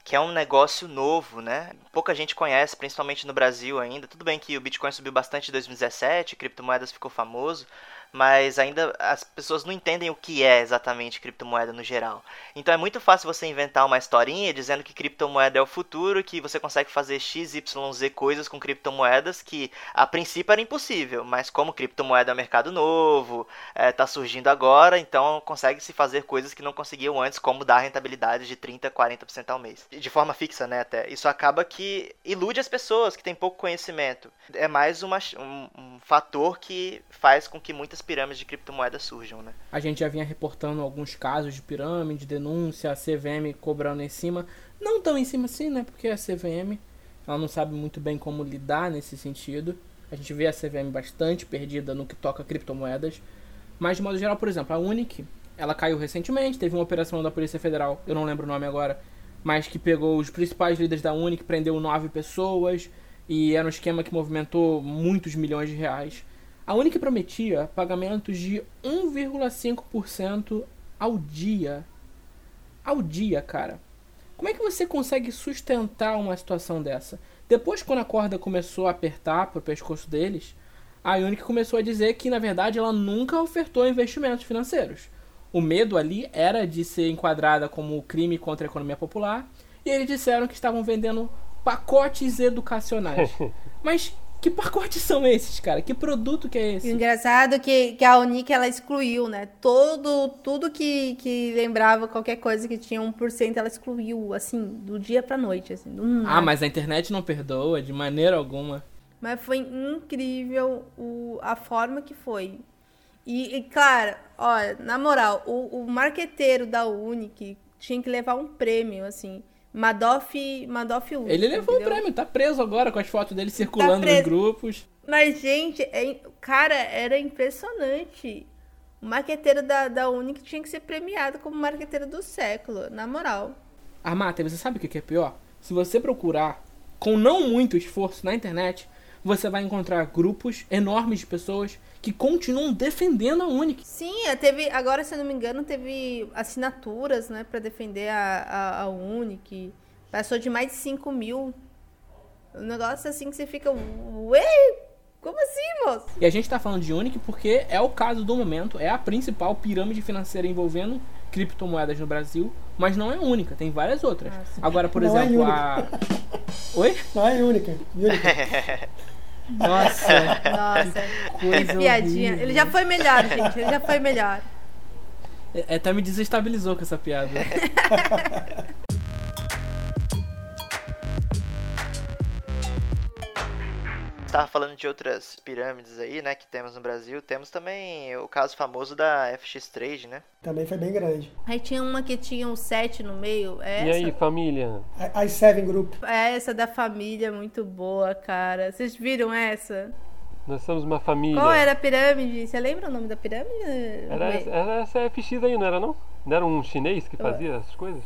que é um negócio novo, né? Pouca gente conhece, principalmente no Brasil ainda. Tudo bem que o Bitcoin subiu bastante em 2017, criptomoedas ficou famoso, mas ainda as pessoas não entendem o que é exatamente criptomoeda no geral. Então é muito fácil você inventar uma historinha dizendo que criptomoeda é o futuro, que você consegue fazer x, y, z coisas com criptomoedas que a princípio era impossível, mas como criptomoeda é um mercado novo, está é, surgindo agora, então consegue se fazer coisas que não conseguiam antes, como dar rentabilidade de 30, 40% ao mês, de forma fixa, né? Até isso acaba que ilude as pessoas que têm pouco conhecimento. É mais uma, um, um fator que faz com que muitas pirâmides de criptomoedas surjam, né? A gente já vinha reportando alguns casos de pirâmide, denúncia, a CVM cobrando em cima. Não tão em cima assim, né? Porque a CVM ela não sabe muito bem como lidar nesse sentido. A gente vê a CVM bastante perdida no que toca criptomoedas. Mas de modo geral, por exemplo, a Unic, ela caiu recentemente, teve uma operação da Polícia Federal, eu não lembro o nome agora, mas que pegou os principais líderes da Unic, prendeu nove pessoas e era um esquema que movimentou muitos milhões de reais. A Unic prometia pagamentos de 1,5% ao dia. Ao dia, cara. Como é que você consegue sustentar uma situação dessa? Depois, quando a corda começou a apertar pro pescoço deles, a Unic começou a dizer que, na verdade, ela nunca ofertou investimentos financeiros. O medo ali era de ser enquadrada como crime contra a economia popular, e eles disseram que estavam vendendo pacotes educacionais. (laughs) Mas que pacotes (laughs) são esses, cara? Que produto que é esse? E engraçado que, que a Unique, ela excluiu, né? Todo, tudo que, que lembrava qualquer coisa que tinha 1%, ela excluiu, assim, do dia pra noite, assim. ah, mas a internet não perdoa de maneira alguma. Mas foi incrível o, a forma que foi. E, e claro, olha, na moral, o, o marqueteiro da Unique tinha que levar um prêmio, assim Madoff, Madoff Ultra, Ele levou entendeu? o prêmio, tá preso agora com as fotos dele circulando tá nos grupos. Mas, gente, é, cara, era impressionante. O marqueteiro da, da Unic tinha que ser premiado como marqueteiro do século, na moral. Armata, você sabe o que é pior? Se você procurar com não muito esforço na internet, você vai encontrar grupos enormes de pessoas que continuam defendendo a Unic. Sim, é, teve, agora se eu não me engano, teve assinaturas, né, para defender a, a, a Unic. Passou de mais de 5 mil. Um negócio assim que você fica, ué, como assim, moço? E a gente tá falando de Unic porque é o caso do momento, é a principal pirâmide financeira envolvendo criptomoedas no Brasil, mas não é única, tem várias outras. Ah, Agora, por não é exemplo, é a. Oi? Não é única. única. Nossa, Nossa. Coisa piadinha. Horrível. Ele já foi melhor, gente. Ele já foi melhor. É, até me desestabilizou com essa piada. (laughs) estava falando de outras pirâmides aí, né, que temos no Brasil. Temos também o caso famoso da FX Trade, né? Também foi bem grande. Aí tinha uma que tinha um 7 no meio. É e aí, família? A, a Seven Group. É essa da família, muito boa, cara. Vocês viram essa? Nós somos uma família. Qual era a pirâmide? Você lembra o nome da pirâmide? Era, era essa FX aí, não era não? Não era um chinês que fazia essas coisas?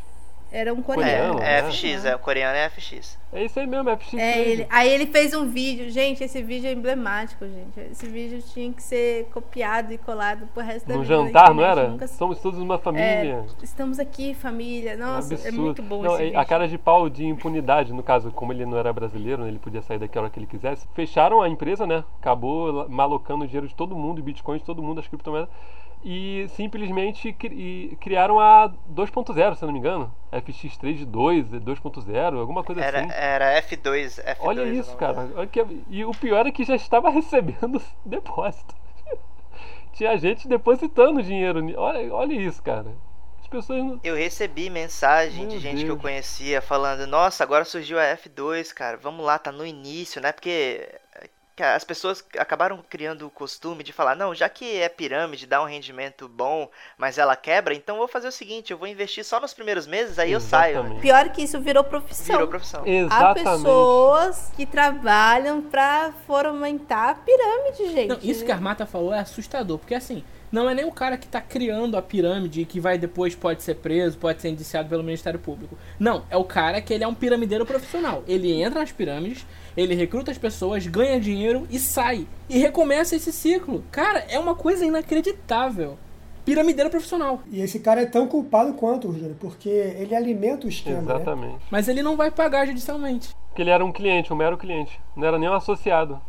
Era um coreano. É, é FX, é, o coreano é FX. É isso aí mesmo, é FX. É ele. Aí ele fez um vídeo. Gente, esse vídeo é emblemático, gente. Esse vídeo tinha que ser copiado e colado pro resto da no vida. No jantar, não era? Nunca... Somos todos uma família. É, estamos aqui, família. Nossa, é, é muito bom não, esse vídeo. A cara de pau de impunidade, no caso, como ele não era brasileiro, né, ele podia sair daqui a hora que ele quisesse. Fecharam a empresa, né? Acabou malocando o dinheiro de todo mundo, bitcoins de todo mundo, as criptomoedas e simplesmente cri criaram a 2.0, se não me engano. FX3 2, 2.0, alguma coisa era, assim. Era F2, F2. Olha isso, cara. Olha que, e o pior é que já estava (laughs) recebendo (laughs) depósito. (laughs) Tinha gente depositando dinheiro. Olha, olha isso, cara. As pessoas. Eu recebi mensagem Meu de gente Deus. que eu conhecia falando: Nossa, agora surgiu a F2, cara. Vamos lá, tá no início, né? Porque que as pessoas acabaram criando o costume de falar, não, já que é pirâmide, dá um rendimento bom, mas ela quebra, então vou fazer o seguinte, eu vou investir só nos primeiros meses, aí eu saio. Exatamente. Pior que isso virou profissão. Virou profissão. Há Exatamente. pessoas que trabalham pra fomentar a pirâmide, gente. Não, isso que a Armata falou é assustador, porque assim, não é nem o cara que tá criando a pirâmide e que vai depois pode ser preso, pode ser indiciado pelo Ministério Público. Não, é o cara que ele é um piramideiro profissional. Ele entra nas pirâmides, ele recruta as pessoas, ganha dinheiro e sai. E recomeça esse ciclo. Cara, é uma coisa inacreditável. Piramideiro profissional. E esse cara é tão culpado quanto, Júlio, porque ele alimenta o esquema, né? Exatamente. Mas ele não vai pagar judicialmente. Porque ele era um cliente, um mero cliente. Não era nem um associado.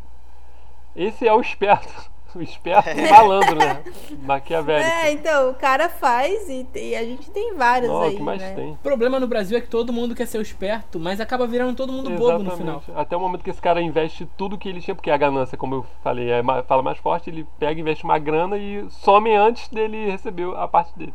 Esse é o esperto. O (laughs) esperto malandro, né? Maquiavélico. É, então, o cara faz e, e a gente tem vários Nossa, aí, o que mais né? tem? O problema no Brasil é que todo mundo quer ser o esperto, mas acaba virando todo mundo bobo no final. Exatamente. Até o momento que esse cara investe tudo que ele tinha, porque a ganância, como eu falei, é, fala mais forte, ele pega, investe uma grana e some antes dele receber a parte dele.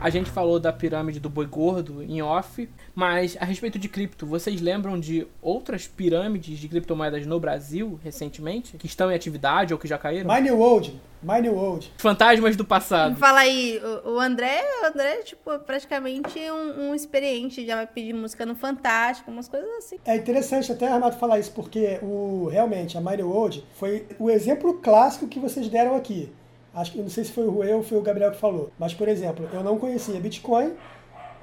A gente falou da pirâmide do boi gordo em off, mas a respeito de cripto, vocês lembram de outras pirâmides de criptomoedas no Brasil recentemente que estão em atividade ou que já caíram? My New Old, My New Old. Fantasmas do passado. Fala aí, o, André, o André é tipo praticamente um, um experiente, já vai pedir música no Fantástico, umas coisas assim. É interessante até, Armato, falar isso, porque o, realmente a My New Old foi o exemplo clássico que vocês deram aqui. Acho que não sei se foi o Rui ou foi o Gabriel que falou. Mas, por exemplo, eu não conhecia Bitcoin,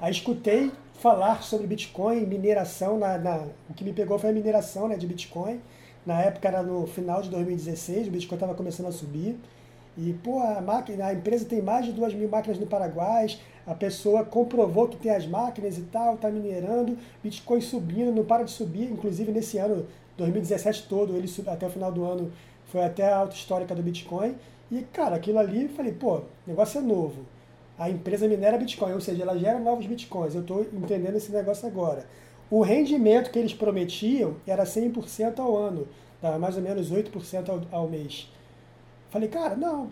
aí escutei falar sobre Bitcoin, mineração, na, na- o que me pegou foi a mineração né, de Bitcoin. Na época era no final de 2016, o Bitcoin estava começando a subir. E, pô, a, máquina, a empresa tem mais de 2 mil máquinas no Paraguai, a pessoa comprovou que tem as máquinas e tal, está minerando, Bitcoin subindo, não para de subir, inclusive nesse ano, 2017 todo, ele sub- até o final do ano foi até a alta histórica do Bitcoin. E, cara, aquilo ali, falei, pô, negócio é novo. A empresa minera Bitcoin, ou seja, ela gera novos Bitcoins. Eu estou entendendo esse negócio agora. O rendimento que eles prometiam era 100% ao ano, dava mais ou menos 8% ao, ao mês. Falei, cara, não,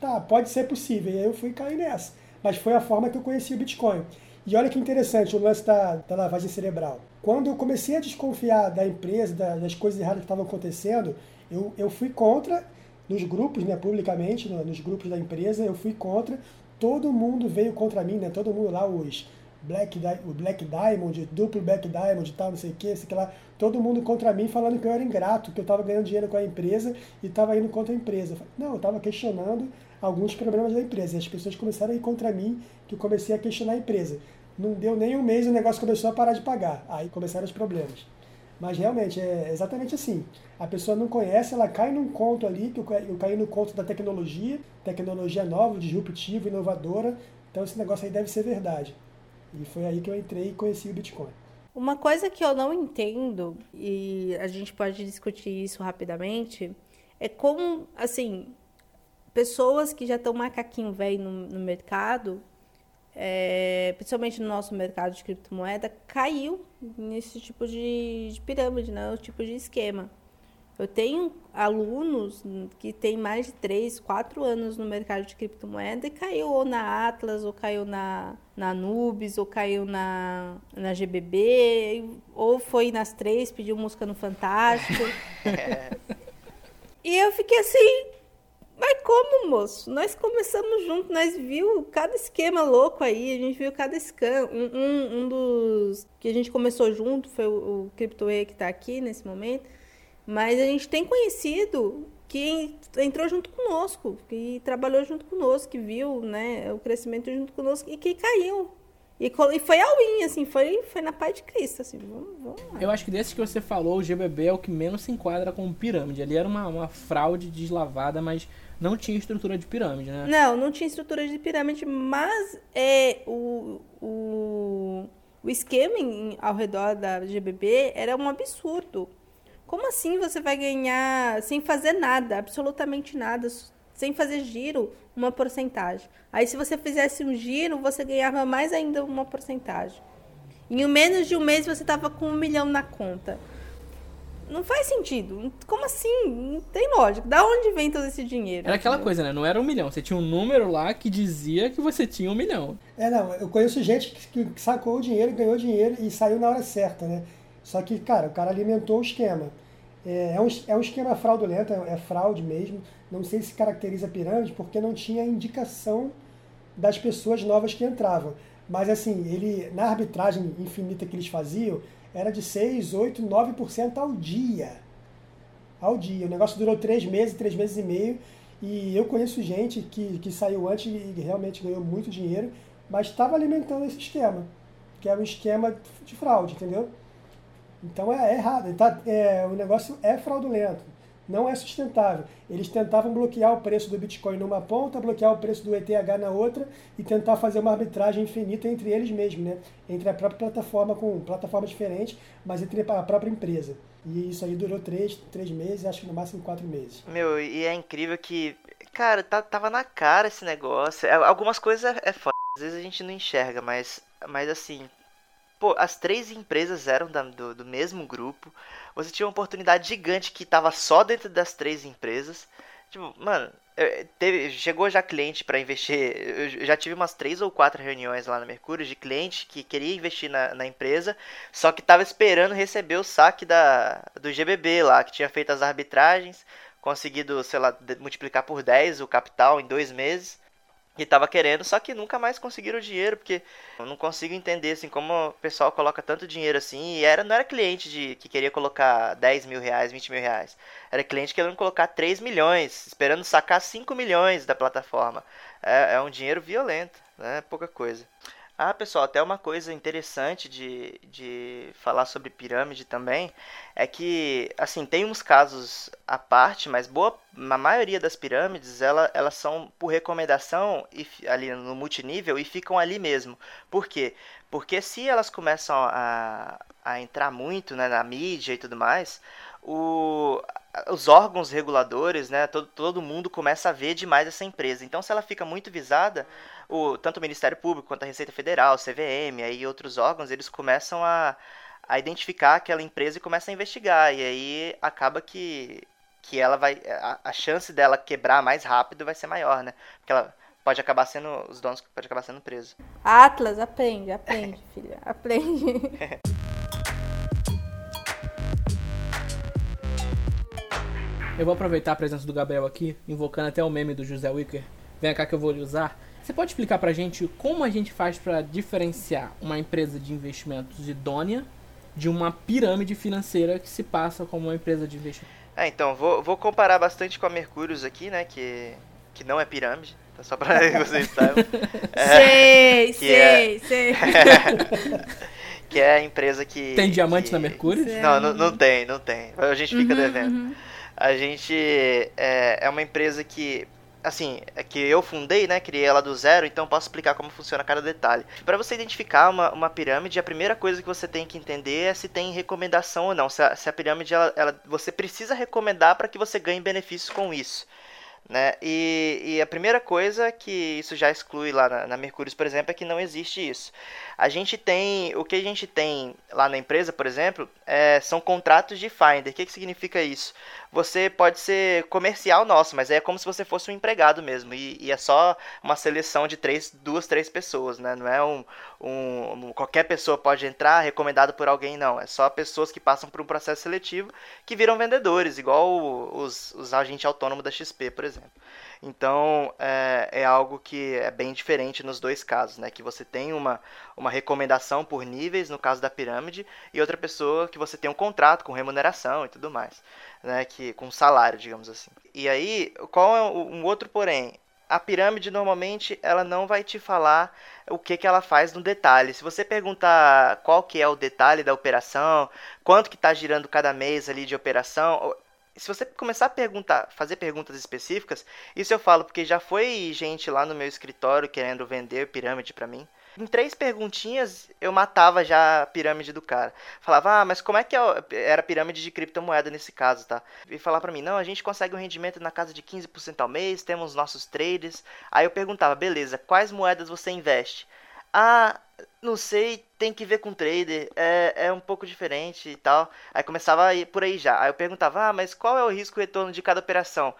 tá, pode ser possível. E aí eu fui cair nessa. Mas foi a forma que eu conheci o Bitcoin. E olha que interessante o lance da, da lavagem cerebral. Quando eu comecei a desconfiar da empresa, da- das coisas erradas que estavam acontecendo, eu, eu fui contra, nos grupos, né, publicamente, no- nos grupos da empresa, eu fui contra. Todo mundo veio contra mim, né? Todo mundo lá, os Black, o Black Diamond, duplo Black Diamond tal, não sei o que, sei lá. Todo mundo contra mim falando que eu era ingrato, que eu estava ganhando dinheiro com a empresa e estava indo contra a empresa. Não, eu estava questionando alguns problemas da empresa. E as pessoas começaram a ir contra mim, que eu comecei a questionar a empresa. Não deu nem um mês o negócio começou a parar de pagar. Aí começaram os problemas. Mas realmente é exatamente assim. A pessoa não conhece, ela cai num conto ali, que eu ca- eu caí no conto da tecnologia, tecnologia nova, disruptiva, inovadora. Então esse negócio aí deve ser verdade. E foi aí que eu entrei e conheci o Bitcoin. Uma coisa que eu não entendo, e a gente pode discutir isso rapidamente, é como, assim, pessoas que já estão macaquinho velho no, no mercado, é, principalmente no nosso mercado de criptomoeda, caiu nesse tipo de, de pirâmide, né? O tipo de esquema. Eu tenho alunos que têm mais de 3, 4 anos no mercado de criptomoeda e caiu ou na Atlas, ou caiu na, na Nubes, ou caiu na, na GBB, ou foi nas três, pediu música no Fantástico. (laughs) e eu fiquei assim, mas como, moço? Nós começamos junto, nós viu cada esquema louco aí, a gente viu cada esquema. Um, um, um dos que a gente começou junto foi o, o que está aqui nesse momento. Mas a gente tem conhecido que entrou junto conosco, que trabalhou junto conosco, que viu né, o crescimento junto conosco e que caiu. E, e foi all-in, assim, foi, foi na paz de Cristo, assim, vamos, vamos lá. Eu acho que desses que você falou, o GBB é o que menos se enquadra como pirâmide. Ali era uma, uma fraude deslavada, mas não tinha estrutura de pirâmide, né? Não, não tinha estrutura de pirâmide, mas é, o, o, o esquema em- ao redor da GBB era um absurdo. Como assim você vai ganhar sem fazer nada, absolutamente nada, sem fazer giro, uma porcentagem? Aí se você fizesse um giro, você ganhava mais ainda uma porcentagem. Em menos de um mês você estava com um milhão na conta. não faz sentido. Como assim? Não tem lógica. Da onde vem todo esse dinheiro? Era aquela coisa, né? Não era um milhão. Você tinha um número lá que dizia que você tinha um milhão. É, não, eu conheço gente que, que sacou o dinheiro, ganhou dinheiro e saiu na hora certa, né? Só que, cara, o cara alimentou o esquema. É, é um, é um esquema fraudulento, é, é fraude mesmo. Não sei se caracteriza pirâmide porque não tinha indicação das pessoas novas que entravam. Mas assim, ele na arbitragem infinita que eles faziam, era de 6, 8, 9% ao dia. Ao dia. O negócio durou três meses, três meses e meio. E eu conheço gente que, que saiu antes e realmente ganhou muito dinheiro, mas estava alimentando esse esquema, que era um esquema de fraude, entendeu? Então é, é errado. Tá, é, o negócio é fraudulento. Não é sustentável. Eles tentavam bloquear o preço do Bitcoin numa ponta, bloquear o preço do ETH na outra e tentar fazer uma arbitragem infinita entre eles mesmos, né? Entre a própria plataforma com plataformas diferentes, mas entre a própria empresa. E isso aí durou três, três meses, acho que no máximo quatro meses. Meu, e é incrível que, cara, tá, tava na cara esse negócio. É, Algumas coisas é, é foda, às vezes a gente não enxerga, mas, mas assim, pô, as três empresas eram da- do, do mesmo grupo. Você tinha uma oportunidade gigante que tava só dentro das três empresas. Tipo, mano, eu- teve, chegou já cliente pra investir. Eu já tive umas três ou quatro reuniões lá na Mercúrio de cliente que queria investir na, na empresa, só que tava esperando receber o saque da, do GBB lá, que tinha feito as arbitragens, conseguido, sei lá, multiplicar por 10 o capital em dois meses. E tava querendo, só que nunca mais conseguiram o dinheiro, porque eu não consigo entender assim como o pessoal coloca tanto dinheiro assim. E era, não era cliente de, que queria colocar 10 mil reais, 20 mil reais. Era cliente querendo colocar 3 milhões, esperando sacar 5 milhões da plataforma. É, é um dinheiro violento, né? Pouca coisa. Ah, pessoal, até uma coisa interessante de, de falar sobre pirâmide também é que, assim, tem uns casos à parte, mas boa, a maioria das pirâmides, ela, elas são por recomendação e, ali no multinível e ficam ali mesmo. Por quê? Porque se elas começam a, a entrar muito, né, na mídia e tudo mais, o, os órgãos reguladores, né, todo, todo mundo começa a ver demais essa empresa. Então, se ela fica muito visada, o, tanto o Ministério Público quanto a Receita Federal, CVM, aí outros órgãos, eles começam a, a identificar aquela empresa e começam a investigar. E aí acaba que, que ela vai. A, a chance dela quebrar mais rápido vai ser maior, né? Porque ela pode acabar sendo. Os donos pode acabar sendo presos. Atlas, aprende, aprende, (laughs) filha. Aprende. Eu vou aproveitar a presença do Gabriel aqui, invocando até o meme do José Wicker. Vem cá que eu vou lhe usar. Você pode explicar pra gente como a gente faz pra diferenciar uma empresa de investimentos idônea de uma pirâmide financeira que se passa como uma empresa de investimento? É, então, vou, vou comparar bastante com a Mercúrios aqui, né? Que, que não é pirâmide. Tá só pra (laughs) que vocês saibam. sei, que é- sei, sei. (laughs) que é a empresa que. Tem diamante que- na Mercúrio? Sei. Não, não, não tem, não tem. A gente fica Uhum, devendo. uhum. A gente é, é uma empresa que, assim, é que eu fundei, né? Criei ela do zero, então posso explicar como funciona cada detalhe. Para você identificar uma, uma pirâmide, a primeira coisa que você tem que entender é se tem recomendação ou não. Se a, se a pirâmide, ela, ela- você precisa recomendar para que você ganhe benefícios com isso. Né? E, e a primeira coisa que isso já exclui lá na, na Mercúrios, por exemplo, é que não existe isso. A gente tem, o que a gente tem lá na empresa, por exemplo, é, são contratos de Finder. O que, que significa isso? Você pode ser comercial nosso, mas é como se você fosse um empregado mesmo. E, e é só uma seleção de três, duas, três pessoas, né? Não é um, um- qualquer pessoa pode entrar recomendado por alguém, não. É só pessoas que passam por um processo seletivo que viram vendedores, igual os, os agentes autônomos da XP, por exemplo. Então é, é algo que é bem diferente nos dois casos, né? Que você tem uma, uma recomendação por níveis, no caso da pirâmide, e outra pessoa que você tem um contrato com remuneração e tudo mais, né? Que, com salário, digamos assim. E aí, qual é um outro porém? A pirâmide normalmente ela não vai te falar o que, que ela faz no detalhe. Se você perguntar qual que é o detalhe da operação, quanto que está girando cada mês ali de operação, se você começar a perguntar, fazer perguntas específicas, isso eu falo porque já foi gente lá no meu escritório querendo vender pirâmide pra mim. Em três perguntinhas eu matava já a pirâmide do cara. Falava, ah, mas como é que é era pirâmide de criptomoeda nesse caso, tá? E falar pra mim, não, a gente consegue um rendimento na casa de 15% ao mês, temos nossos traders. Aí eu perguntava, beleza, quais moedas você investe? Ah, não sei, tem que ver com trader, é, é um pouco diferente e tal. Aí começava a ir por aí já. Aí eu perguntava, ah, mas qual é o risco-retorno de cada operação?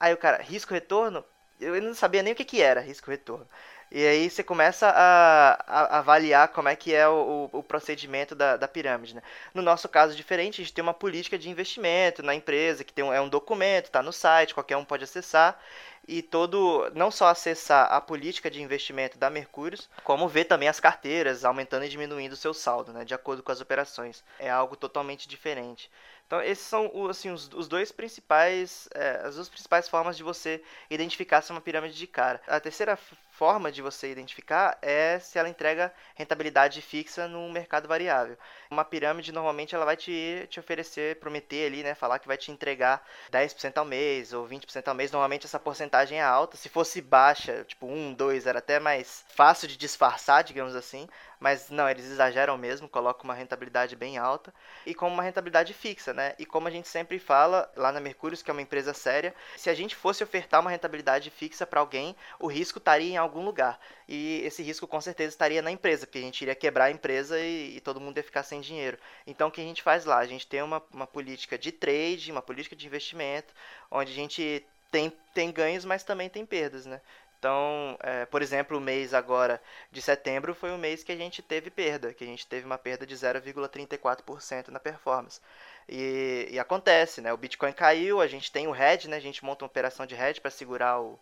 Aí o cara, risco-retorno? Eu não sabia nem o que, que era risco-retorno. E aí você começa a, a, avaliar como é que é o, o, procedimento da, da pirâmide. Né? No nosso caso diferente, a gente tem uma política de investimento na empresa, que tem um, é um documento, está no site, qualquer um pode acessar e todo não só acessar a política de investimento da Mercúrios, como ver também as carteiras aumentando e diminuindo o seu saldo, né, de acordo com as operações. É algo totalmente diferente. Então, esses são assim, os, os dois principais, é, as duas principais formas de você identificar se é uma pirâmide de cara. A terceira forma de você identificar é se ela entrega rentabilidade fixa no mercado variável. Uma pirâmide normalmente ela vai te, te oferecer, prometer ali, né, falar que vai te entregar 10% ao mês ou 20% ao mês. Normalmente essa porcentagem é alta. Se fosse baixa, tipo 1, 2, era até mais fácil de disfarçar, digamos assim. Mas não, eles exageram mesmo, colocam uma rentabilidade bem alta e com uma rentabilidade fixa, né? E como a gente sempre fala lá na Mercúrios, que é uma empresa séria, se a gente fosse ofertar uma rentabilidade fixa para alguém, o risco estaria em algum lugar. E esse risco com certeza estaria na empresa, porque a gente iria quebrar a empresa e, e todo mundo ia ficar sem dinheiro. Então o que a gente faz lá? A gente tem uma, uma política de trade, uma política de investimento, onde a gente tem, tem ganhos, mas também tem perdas, né? Então, é, por exemplo, o mês agora de setembro foi um mês que a gente teve perda, que a gente teve uma perda de 0,34% na performance. E, e, acontece, né? O Bitcoin caiu, a gente tem o hedge, né? A gente monta uma operação de hedge para segurar o,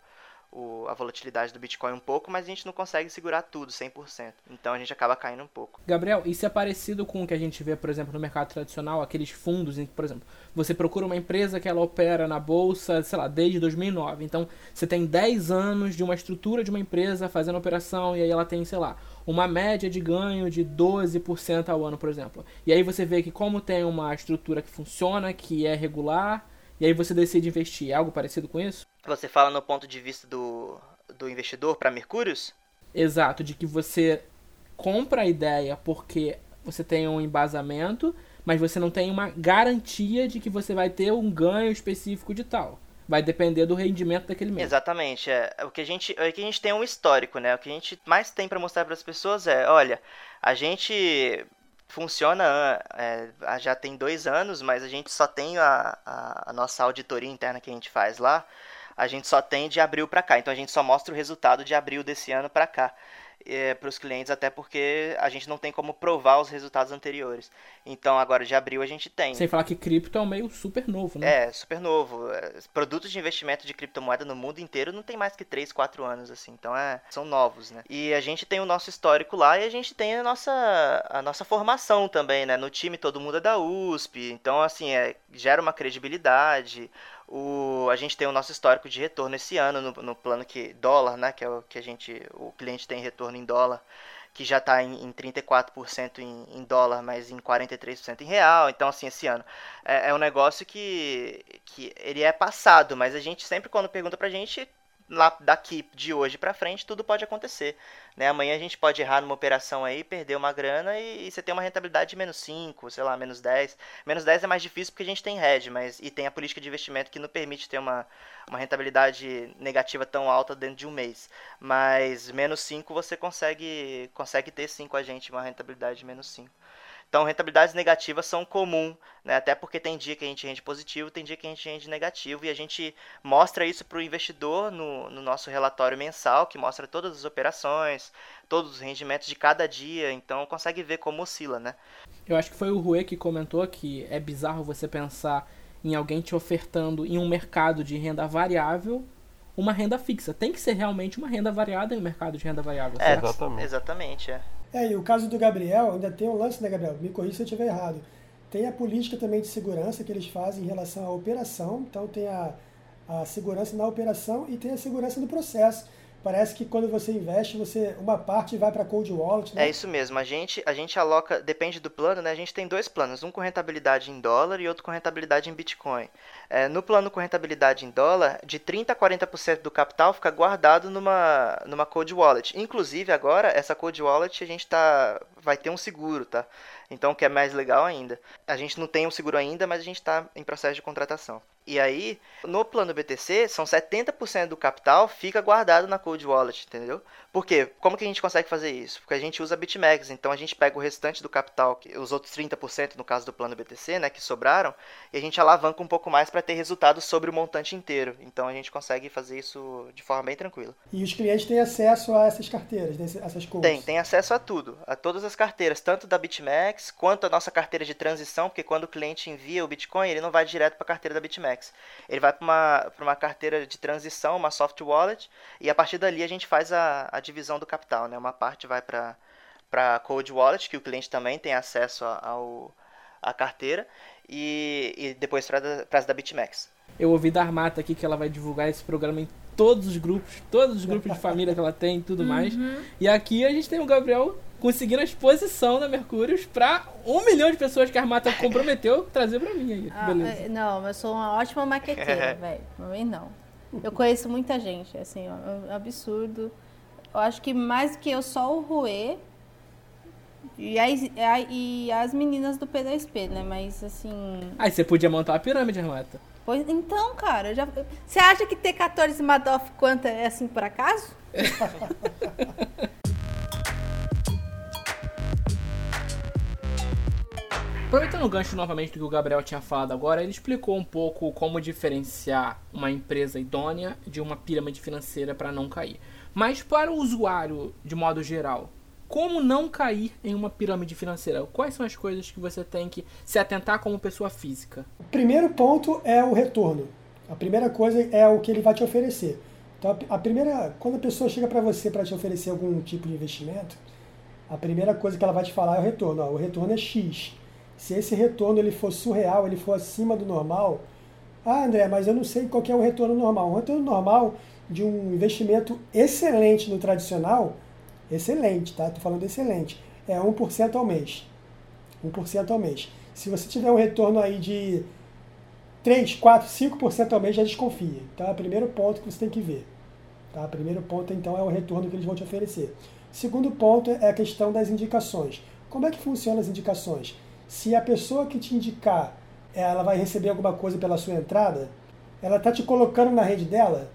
o, a volatilidade do Bitcoin um pouco, mas a gente não consegue segurar tudo 100%. Então a gente acaba caindo um pouco. Gabriel, isso é parecido com o que a gente vê, por exemplo, no mercado tradicional, aqueles fundos em que, por exemplo, você procura uma empresa que ela opera na bolsa, sei lá, desde 2009. Então você tem 10 anos de uma estrutura de uma empresa fazendo operação e aí ela tem, sei lá, uma média de ganho de 12% ao ano, por exemplo. E aí você vê que como tem uma estrutura que funciona, que é regular, e aí você decide investir. É algo parecido com isso? Você fala no ponto de vista do, do investidor para Mercúrios? Exato, de que você compra a ideia porque você tem um embasamento, mas você não tem uma garantia de que você vai ter um ganho específico de tal. Vai depender do rendimento daquele mês. Exatamente. É, o que a gente, é que a gente tem um histórico, né? O que a gente mais tem para mostrar para as pessoas é, olha, a gente funciona é, já tem dois anos, mas a gente só tem a, a, a nossa auditoria interna que a gente faz lá a gente só tem de abril para cá. Então a gente só mostra o resultado de abril desse ano para cá é, para os clientes, até porque a gente não tem como provar os resultados anteriores. Então, agora de abril a gente tem. Sem falar que cripto é um meio super novo, né? É, super novo. É, produtos de investimento de criptomoeda no mundo inteiro não tem mais que 3, 4 anos, assim. Então, é, são novos, né? E a gente tem o nosso histórico lá e a gente tem a nossa, a nossa formação também, né? No time todo mundo é da USP. Então, assim, é, gera uma credibilidade. O, a gente tem o nosso histórico de retorno esse ano no, no plano que dólar, né, que é o que a gente o cliente tem retorno em dólar, que já está em, em 34% em, em dólar, mas em 43% em real. Então assim, esse ano é, é um negócio que que ele é passado, mas a gente sempre quando pergunta pra gente lá daqui de hoje para frente tudo pode acontecer. Né? Amanhã a gente pode errar numa operação aí, perder uma grana e, e, você tem uma rentabilidade de menos 5, sei lá, menos 10. Menos 10 é mais difícil porque a gente tem hedge, mas e tem a política de investimento que não permite ter uma, uma rentabilidade negativa tão alta dentro de um mês. Mas menos 5 você consegue, consegue ter sim com a gente uma rentabilidade de menos 5. Então, rentabilidades negativas são comum, né? até porque tem dia que a gente rende positivo, tem dia que a gente rende negativo, e a gente mostra isso para o investidor no, no nosso relatório mensal, que mostra todas as operações, todos os rendimentos de cada dia, então consegue ver como oscila, né? Eu acho que foi o Rui que comentou que é bizarro você pensar em alguém te ofertando em um mercado de renda variável uma renda fixa. Tem que ser realmente uma renda variada em um mercado de renda variável. É, exatamente. exatamente, é. É, e o caso do Gabriel, ainda tem um lance, né, Gabriel? Me corrija se eu estiver errado. Tem a política também de segurança que eles fazem em relação à operação. Então, tem a, a segurança na operação e tem a segurança no processo. Parece que quando você investe, você uma parte vai para cold wallet. Né? É isso mesmo. A gente a gente aloca, depende do plano, né? A gente tem dois planos, um com rentabilidade em dólar e outro com rentabilidade em Bitcoin. É, no plano com rentabilidade em dólar, de 30 a 40% do capital fica guardado numa numa cold wallet. Inclusive agora essa cold wallet a gente tá vai ter um seguro, tá? Então, o que é mais legal ainda. A gente não tem um seguro ainda, mas a gente está em processo de contratação. E aí, no plano BTC, são 70% do capital fica guardado na Cold Wallet, entendeu? Por quê? Como que a gente consegue fazer isso? Porque a gente usa BitMEX, então a gente pega o restante do capital, os outros 30% no caso do plano BTC, né, que sobraram, e a gente alavanca um pouco mais para ter resultados sobre o montante inteiro. Então a gente consegue fazer isso de forma bem tranquila. E os clientes têm acesso a essas carteiras, né, essas coisas? Tem, tem acesso a tudo, a todas as carteiras, tanto da BitMEX quanto a nossa carteira de transição, porque quando o cliente envia o Bitcoin, ele não vai direto para a carteira da BitMEX. Ele vai para uma, uma carteira de transição, uma soft wallet, e a partir dali a gente faz a, a divisão do capital, né? Uma parte vai para para Cold Wallet, que o cliente também tem acesso ao a carteira, e, e depois para as da BitMEX. Eu ouvi da Armata aqui que ela vai divulgar esse programa em todos os grupos, todos os grupos de família que ela tem e tudo uhum. mais. E aqui a gente tem o Gabriel conseguindo a exposição da Mercúrios para um milhão de pessoas que a Armata comprometeu (laughs) trazer para mim aí. Ah, Beleza. É, não, mas eu sou uma ótima maqueteira, (laughs) velho. Não não. Eu conheço muita gente, assim, é um absurdo. Eu acho que mais do que eu, só o Rue e as, e as meninas do P2P, né? Mas assim. Aí você podia montar a pirâmide, Renata. Pois então, cara, já... você acha que ter 14 Madoff quanto é assim por acaso? (laughs) Aproveitando o gancho novamente do que o Gabriel tinha falado agora, ele explicou um pouco como diferenciar uma empresa idônea de uma pirâmide financeira para não cair. Mas para o usuário, de modo geral, como não cair em uma pirâmide financeira? Quais são as coisas que você tem que se atentar como pessoa física? O primeiro ponto é o retorno. A primeira coisa é o que ele vai te oferecer. Então, a primeira, quando a pessoa chega para você para te oferecer algum tipo de investimento, a primeira coisa que ela vai te falar é o retorno. Ó, o retorno é X. Se esse retorno ele for surreal, ele for acima do normal, ah, André, mas eu não sei qual é o retorno normal. O retorno normal de um investimento excelente no tradicional, excelente, tá? Estou falando excelente, é 1% ao mês. 1% ao mês. Se você tiver um retorno aí de 3, 4, 5% ao mês, já desconfia. Então, é o primeiro ponto que você tem que ver. Tá? O primeiro ponto, então, é o retorno que eles vão te oferecer. Segundo ponto é a questão das indicações. Como é que funcionam as indicações? Se a pessoa que te indicar, ela vai receber alguma coisa pela sua entrada, ela está te colocando na rede dela,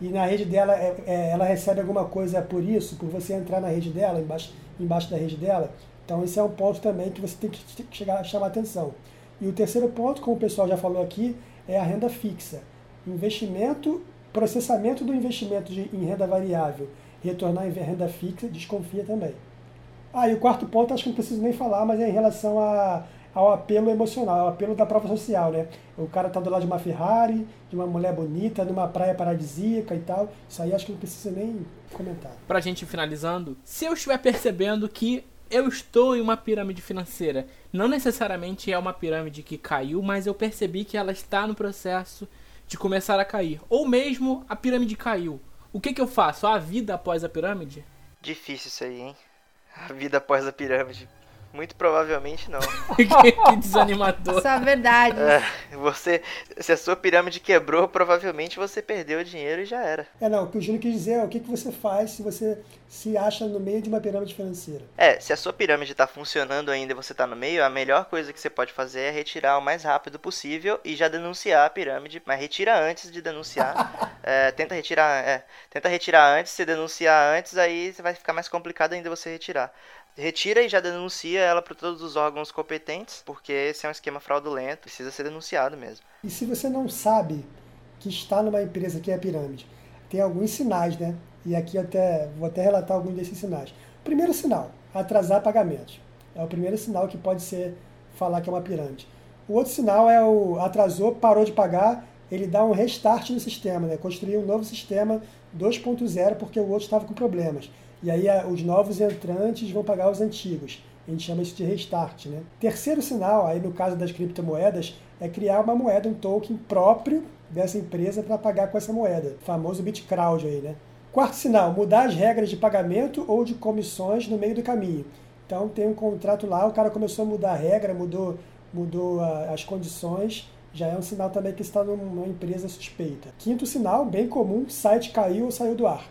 e na rede dela é, é, ela recebe alguma coisa por isso, por você entrar na rede dela, embaixo, embaixo da rede dela. Então esse é um ponto também que você tem que chegar, chamar atenção. E o terceiro ponto, como o pessoal já falou aqui, é a renda fixa. Investimento, processamento do investimento de, em renda variável, retornar em renda fixa, desconfia também. Ah, e o quarto ponto, acho que não preciso nem falar, mas é em relação a, ao apelo emocional, ao apelo da prova social, né? O cara tá do lado de uma Ferrari, de uma mulher bonita, numa praia paradisíaca e tal. Isso aí acho que não precisa nem comentar. Pra gente finalizando, se eu estiver percebendo que eu estou em uma pirâmide financeira, não necessariamente é uma pirâmide que caiu, mas eu percebi que ela está no processo de começar a cair. Ou mesmo a pirâmide caiu. O que, que eu faço? A vida após a pirâmide? Difícil isso aí, hein? A vida após a pirâmide. Muito provavelmente não. (laughs) que, desanimador. Isso é verdade. É, você, se a sua pirâmide quebrou, provavelmente você perdeu o dinheiro e já era. É, não, o que o Júlio quis dizer é o que, que você faz se você se acha no meio de uma pirâmide financeira. É, se a sua pirâmide está funcionando ainda e você está no meio, a melhor coisa que você pode fazer é retirar o mais rápido possível e já denunciar a pirâmide, mas retira antes de denunciar. (laughs) é, tenta retirar, é, tenta retirar antes, se denunciar antes, aí vai ficar mais complicado ainda você retirar retira e já denuncia ela para todos os órgãos competentes, porque esse é um esquema fraudulento, precisa ser denunciado mesmo. E se você não sabe que está numa empresa que é pirâmide, tem alguns sinais, né? E aqui até vou até relatar alguns desses sinais. Primeiro sinal, atrasar pagamentos. É o primeiro sinal que pode ser falar que é uma pirâmide. O outro sinal é o atrasou, parou de pagar, ele dá um restart no sistema, né? Construir um novo sistema 2.0 porque o outro estava com problemas. E aí os novos entrantes vão pagar os antigos. A gente chama isso de restart. Né? Terceiro sinal, aí no caso das criptomoedas, é criar uma moeda, um token próprio dessa empresa para pagar com essa moeda. O famoso BitCrowd aí, né? Quarto sinal, mudar as regras de pagamento ou de comissões no meio do caminho. Então tem um contrato lá, o cara começou a mudar a regra, mudou, mudou a, as condições, já é um sinal também que está numa empresa suspeita. Quinto sinal, bem comum, site caiu ou saiu do ar.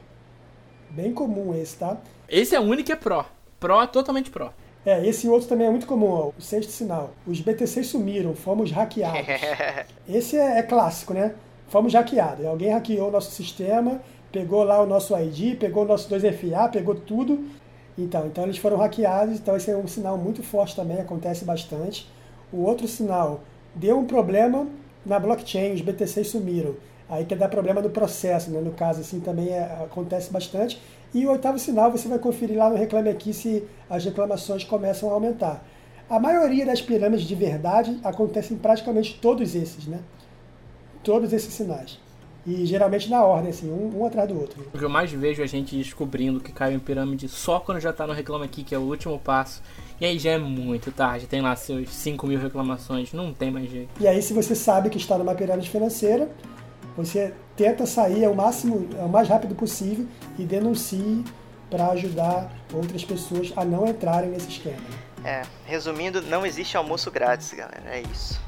Bem comum esse, tá? Esse é o único que é pró. Pró, totalmente pró. É, esse outro também é muito comum, ó, o sexto sinal. Os BTC sumiram, fomos hackeados. (laughs) esse é, é, clássico, né? Fomos hackeados. Alguém hackeou o nosso sistema pegou lá o nosso ID, pegou o nosso 2FA, pegou tudo. Então, então eles foram hackeados, então esse é um sinal muito forte também, acontece bastante. O outro sinal, deu um problema na blockchain, os BTCs sumiram. Aí quer dar problema no processo, né? no caso assim também é, acontece bastante. E o oitavo sinal você vai conferir lá no Reclame Aqui se as reclamações começam a aumentar. A maioria das pirâmides de verdade acontecem praticamente todos esses, né? Todos esses sinais. E geralmente na ordem, assim, um, um atrás do outro. O que eu mais vejo é a gente descobrindo que caiu em pirâmide só quando já tá no Reclame Aqui, que é o último passo. E aí já é muito tarde, tem lá seus 5 mil reclamações, não tem mais jeito. E aí, se você sabe que está numa pirâmide financeira, você tenta sair ao máximo, ao mais rápido possível e denuncie para ajudar outras pessoas a não entrarem nesse esquema. É, resumindo, não existe almoço grátis, galera. É isso.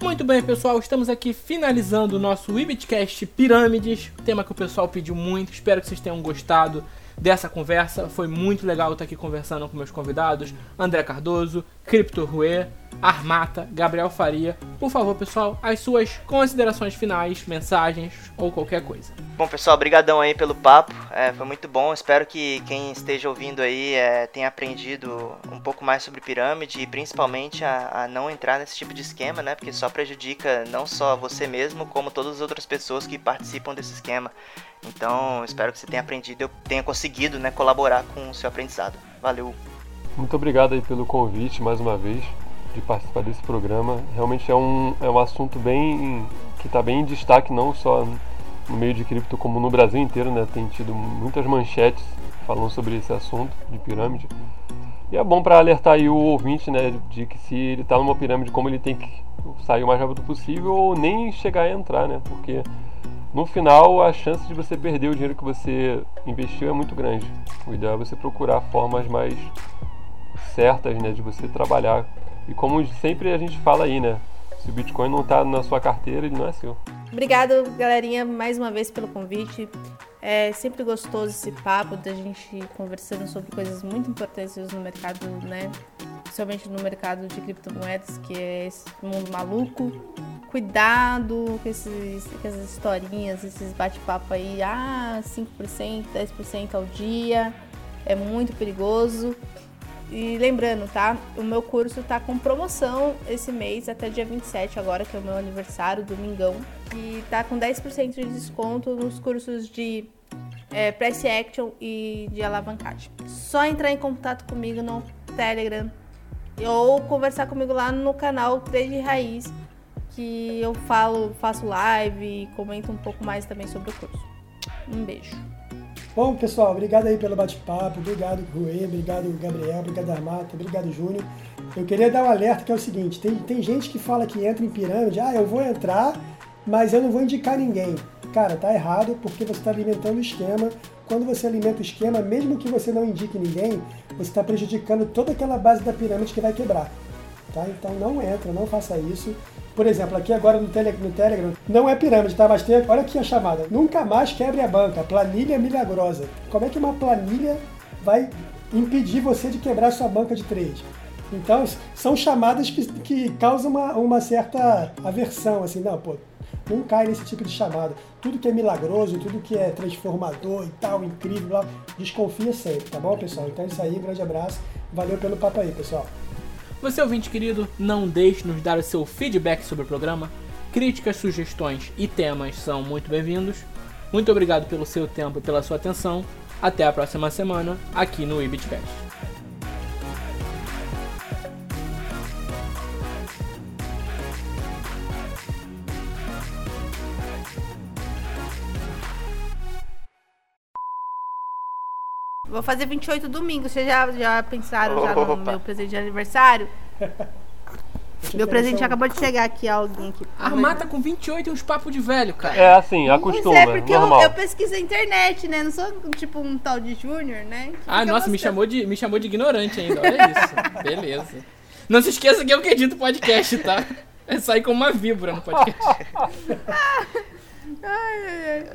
Muito bem, pessoal, estamos aqui finalizando o nosso Webcast Pirâmides, tema que o pessoal pediu muito. Espero que vocês tenham gostado dessa conversa. Foi muito legal estar aqui conversando com meus convidados, André Cardoso, Crypto Rue, Armata, Gabriel Faria. Por favor, pessoal, as suas considerações finais, mensagens ou qualquer coisa. Bom, pessoal, brigadão aí pelo papo. É, foi muito bom. Espero que quem esteja ouvindo aí é, tenha aprendido um pouco mais sobre pirâmide e principalmente a, a, não entrar nesse tipo de esquema, né? Porque só prejudica não só você mesmo, como todas as outras pessoas que participam desse esquema. Então, espero que você tenha aprendido, eu tenha conseguido, né, colaborar com o seu aprendizado. Valeu. Muito obrigado aí pelo convite mais uma vez de participar desse programa. Realmente é um, é um assunto bem que está bem em destaque não só no meio de cripto como no Brasil inteiro, né? Tem tido muitas manchetes falando sobre esse assunto de pirâmide. E é bom para alertar aí o ouvinte, né, de que se ele está numa pirâmide, como ele tem que sair o mais rápido possível ou nem chegar a entrar, né? Porque no final a chance de você perder o dinheiro que você investiu é muito grande. O ideal é você procurar formas mais certas, né, de você trabalhar. E como sempre a gente fala aí, né, se o Bitcoin não está na sua carteira, ele não é seu. Obrigado, galerinha, mais uma vez pelo convite. É sempre gostoso esse papo da gente conversando sobre coisas muito importantes no mercado, né? Principalmente no mercado de criptomoedas, que é esse mundo maluco cuidado com, esses, com essas historinhas, esses bate-papo aí, ah, 5%, 10% ao dia, é muito perigoso. E lembrando, tá? O meu curso tá com promoção esse mês, até dia 27 agora, que é o meu aniversário, domingão. E tá com 10% de desconto nos cursos de é, Price Action e de alavancagem. Só entrar em contato comigo no Telegram ou conversar comigo lá no canal Trade Raiz que eu falo, faço live e comento um pouco mais também sobre o curso. Um beijo. Bom, pessoal, obrigado aí pelo bate-papo, obrigado Rui, obrigado Gabriel, obrigado Armata, obrigado Júnior. Eu queria dar um alerta que é o seguinte, tem, tem gente que fala que entra em pirâmide, ah, eu vou entrar, mas eu não vou indicar ninguém. Cara, tá errado porque você está alimentando o esquema. Quando você alimenta o esquema, mesmo que você não indique ninguém, você está prejudicando toda aquela base da pirâmide que vai quebrar. Tá? Então não entra, não faça isso. Por exemplo, aqui agora no, tele, no Telegram, não é pirâmide, tá? Mas tem, olha aqui a chamada. Nunca mais quebre a banca. Planilha milagrosa. Como é que uma planilha vai impedir você de quebrar sua banca de trade? Então, são chamadas que, que causam uma, uma certa aversão, assim, não, pô, não cai nesse tipo de chamada. Tudo que é milagroso, tudo que é transformador e tal, incrível, lá, desconfia sempre, tá bom, pessoal? Então é isso aí, um grande abraço, valeu pelo papo aí, pessoal. Você, ouvinte querido, não deixe de nos dar o seu feedback sobre o programa. Críticas, sugestões e temas são muito bem-vindos. Muito obrigado pelo seu tempo e pela sua atenção. Até a próxima semana, aqui no Ibitcast. Vou fazer 28 domingo. Vocês já, já pensaram já no meu presente de aniversário? Meu presente já acabou de chegar aqui, alguém aqui. A mata com 28 e uns papos de velho, cara. É assim, acostuma, Mas é porque eu, normal. eu pesquiso na internet, né? Não sou tipo um tal de Júnior, né? Ah, Fica nossa, me chamou, de, me chamou de ignorante ainda. Olha isso. (laughs) Beleza. Não se esqueça que eu que edito o podcast, tá? É sair como uma víbora no podcast. (laughs) Ai, ai, ai.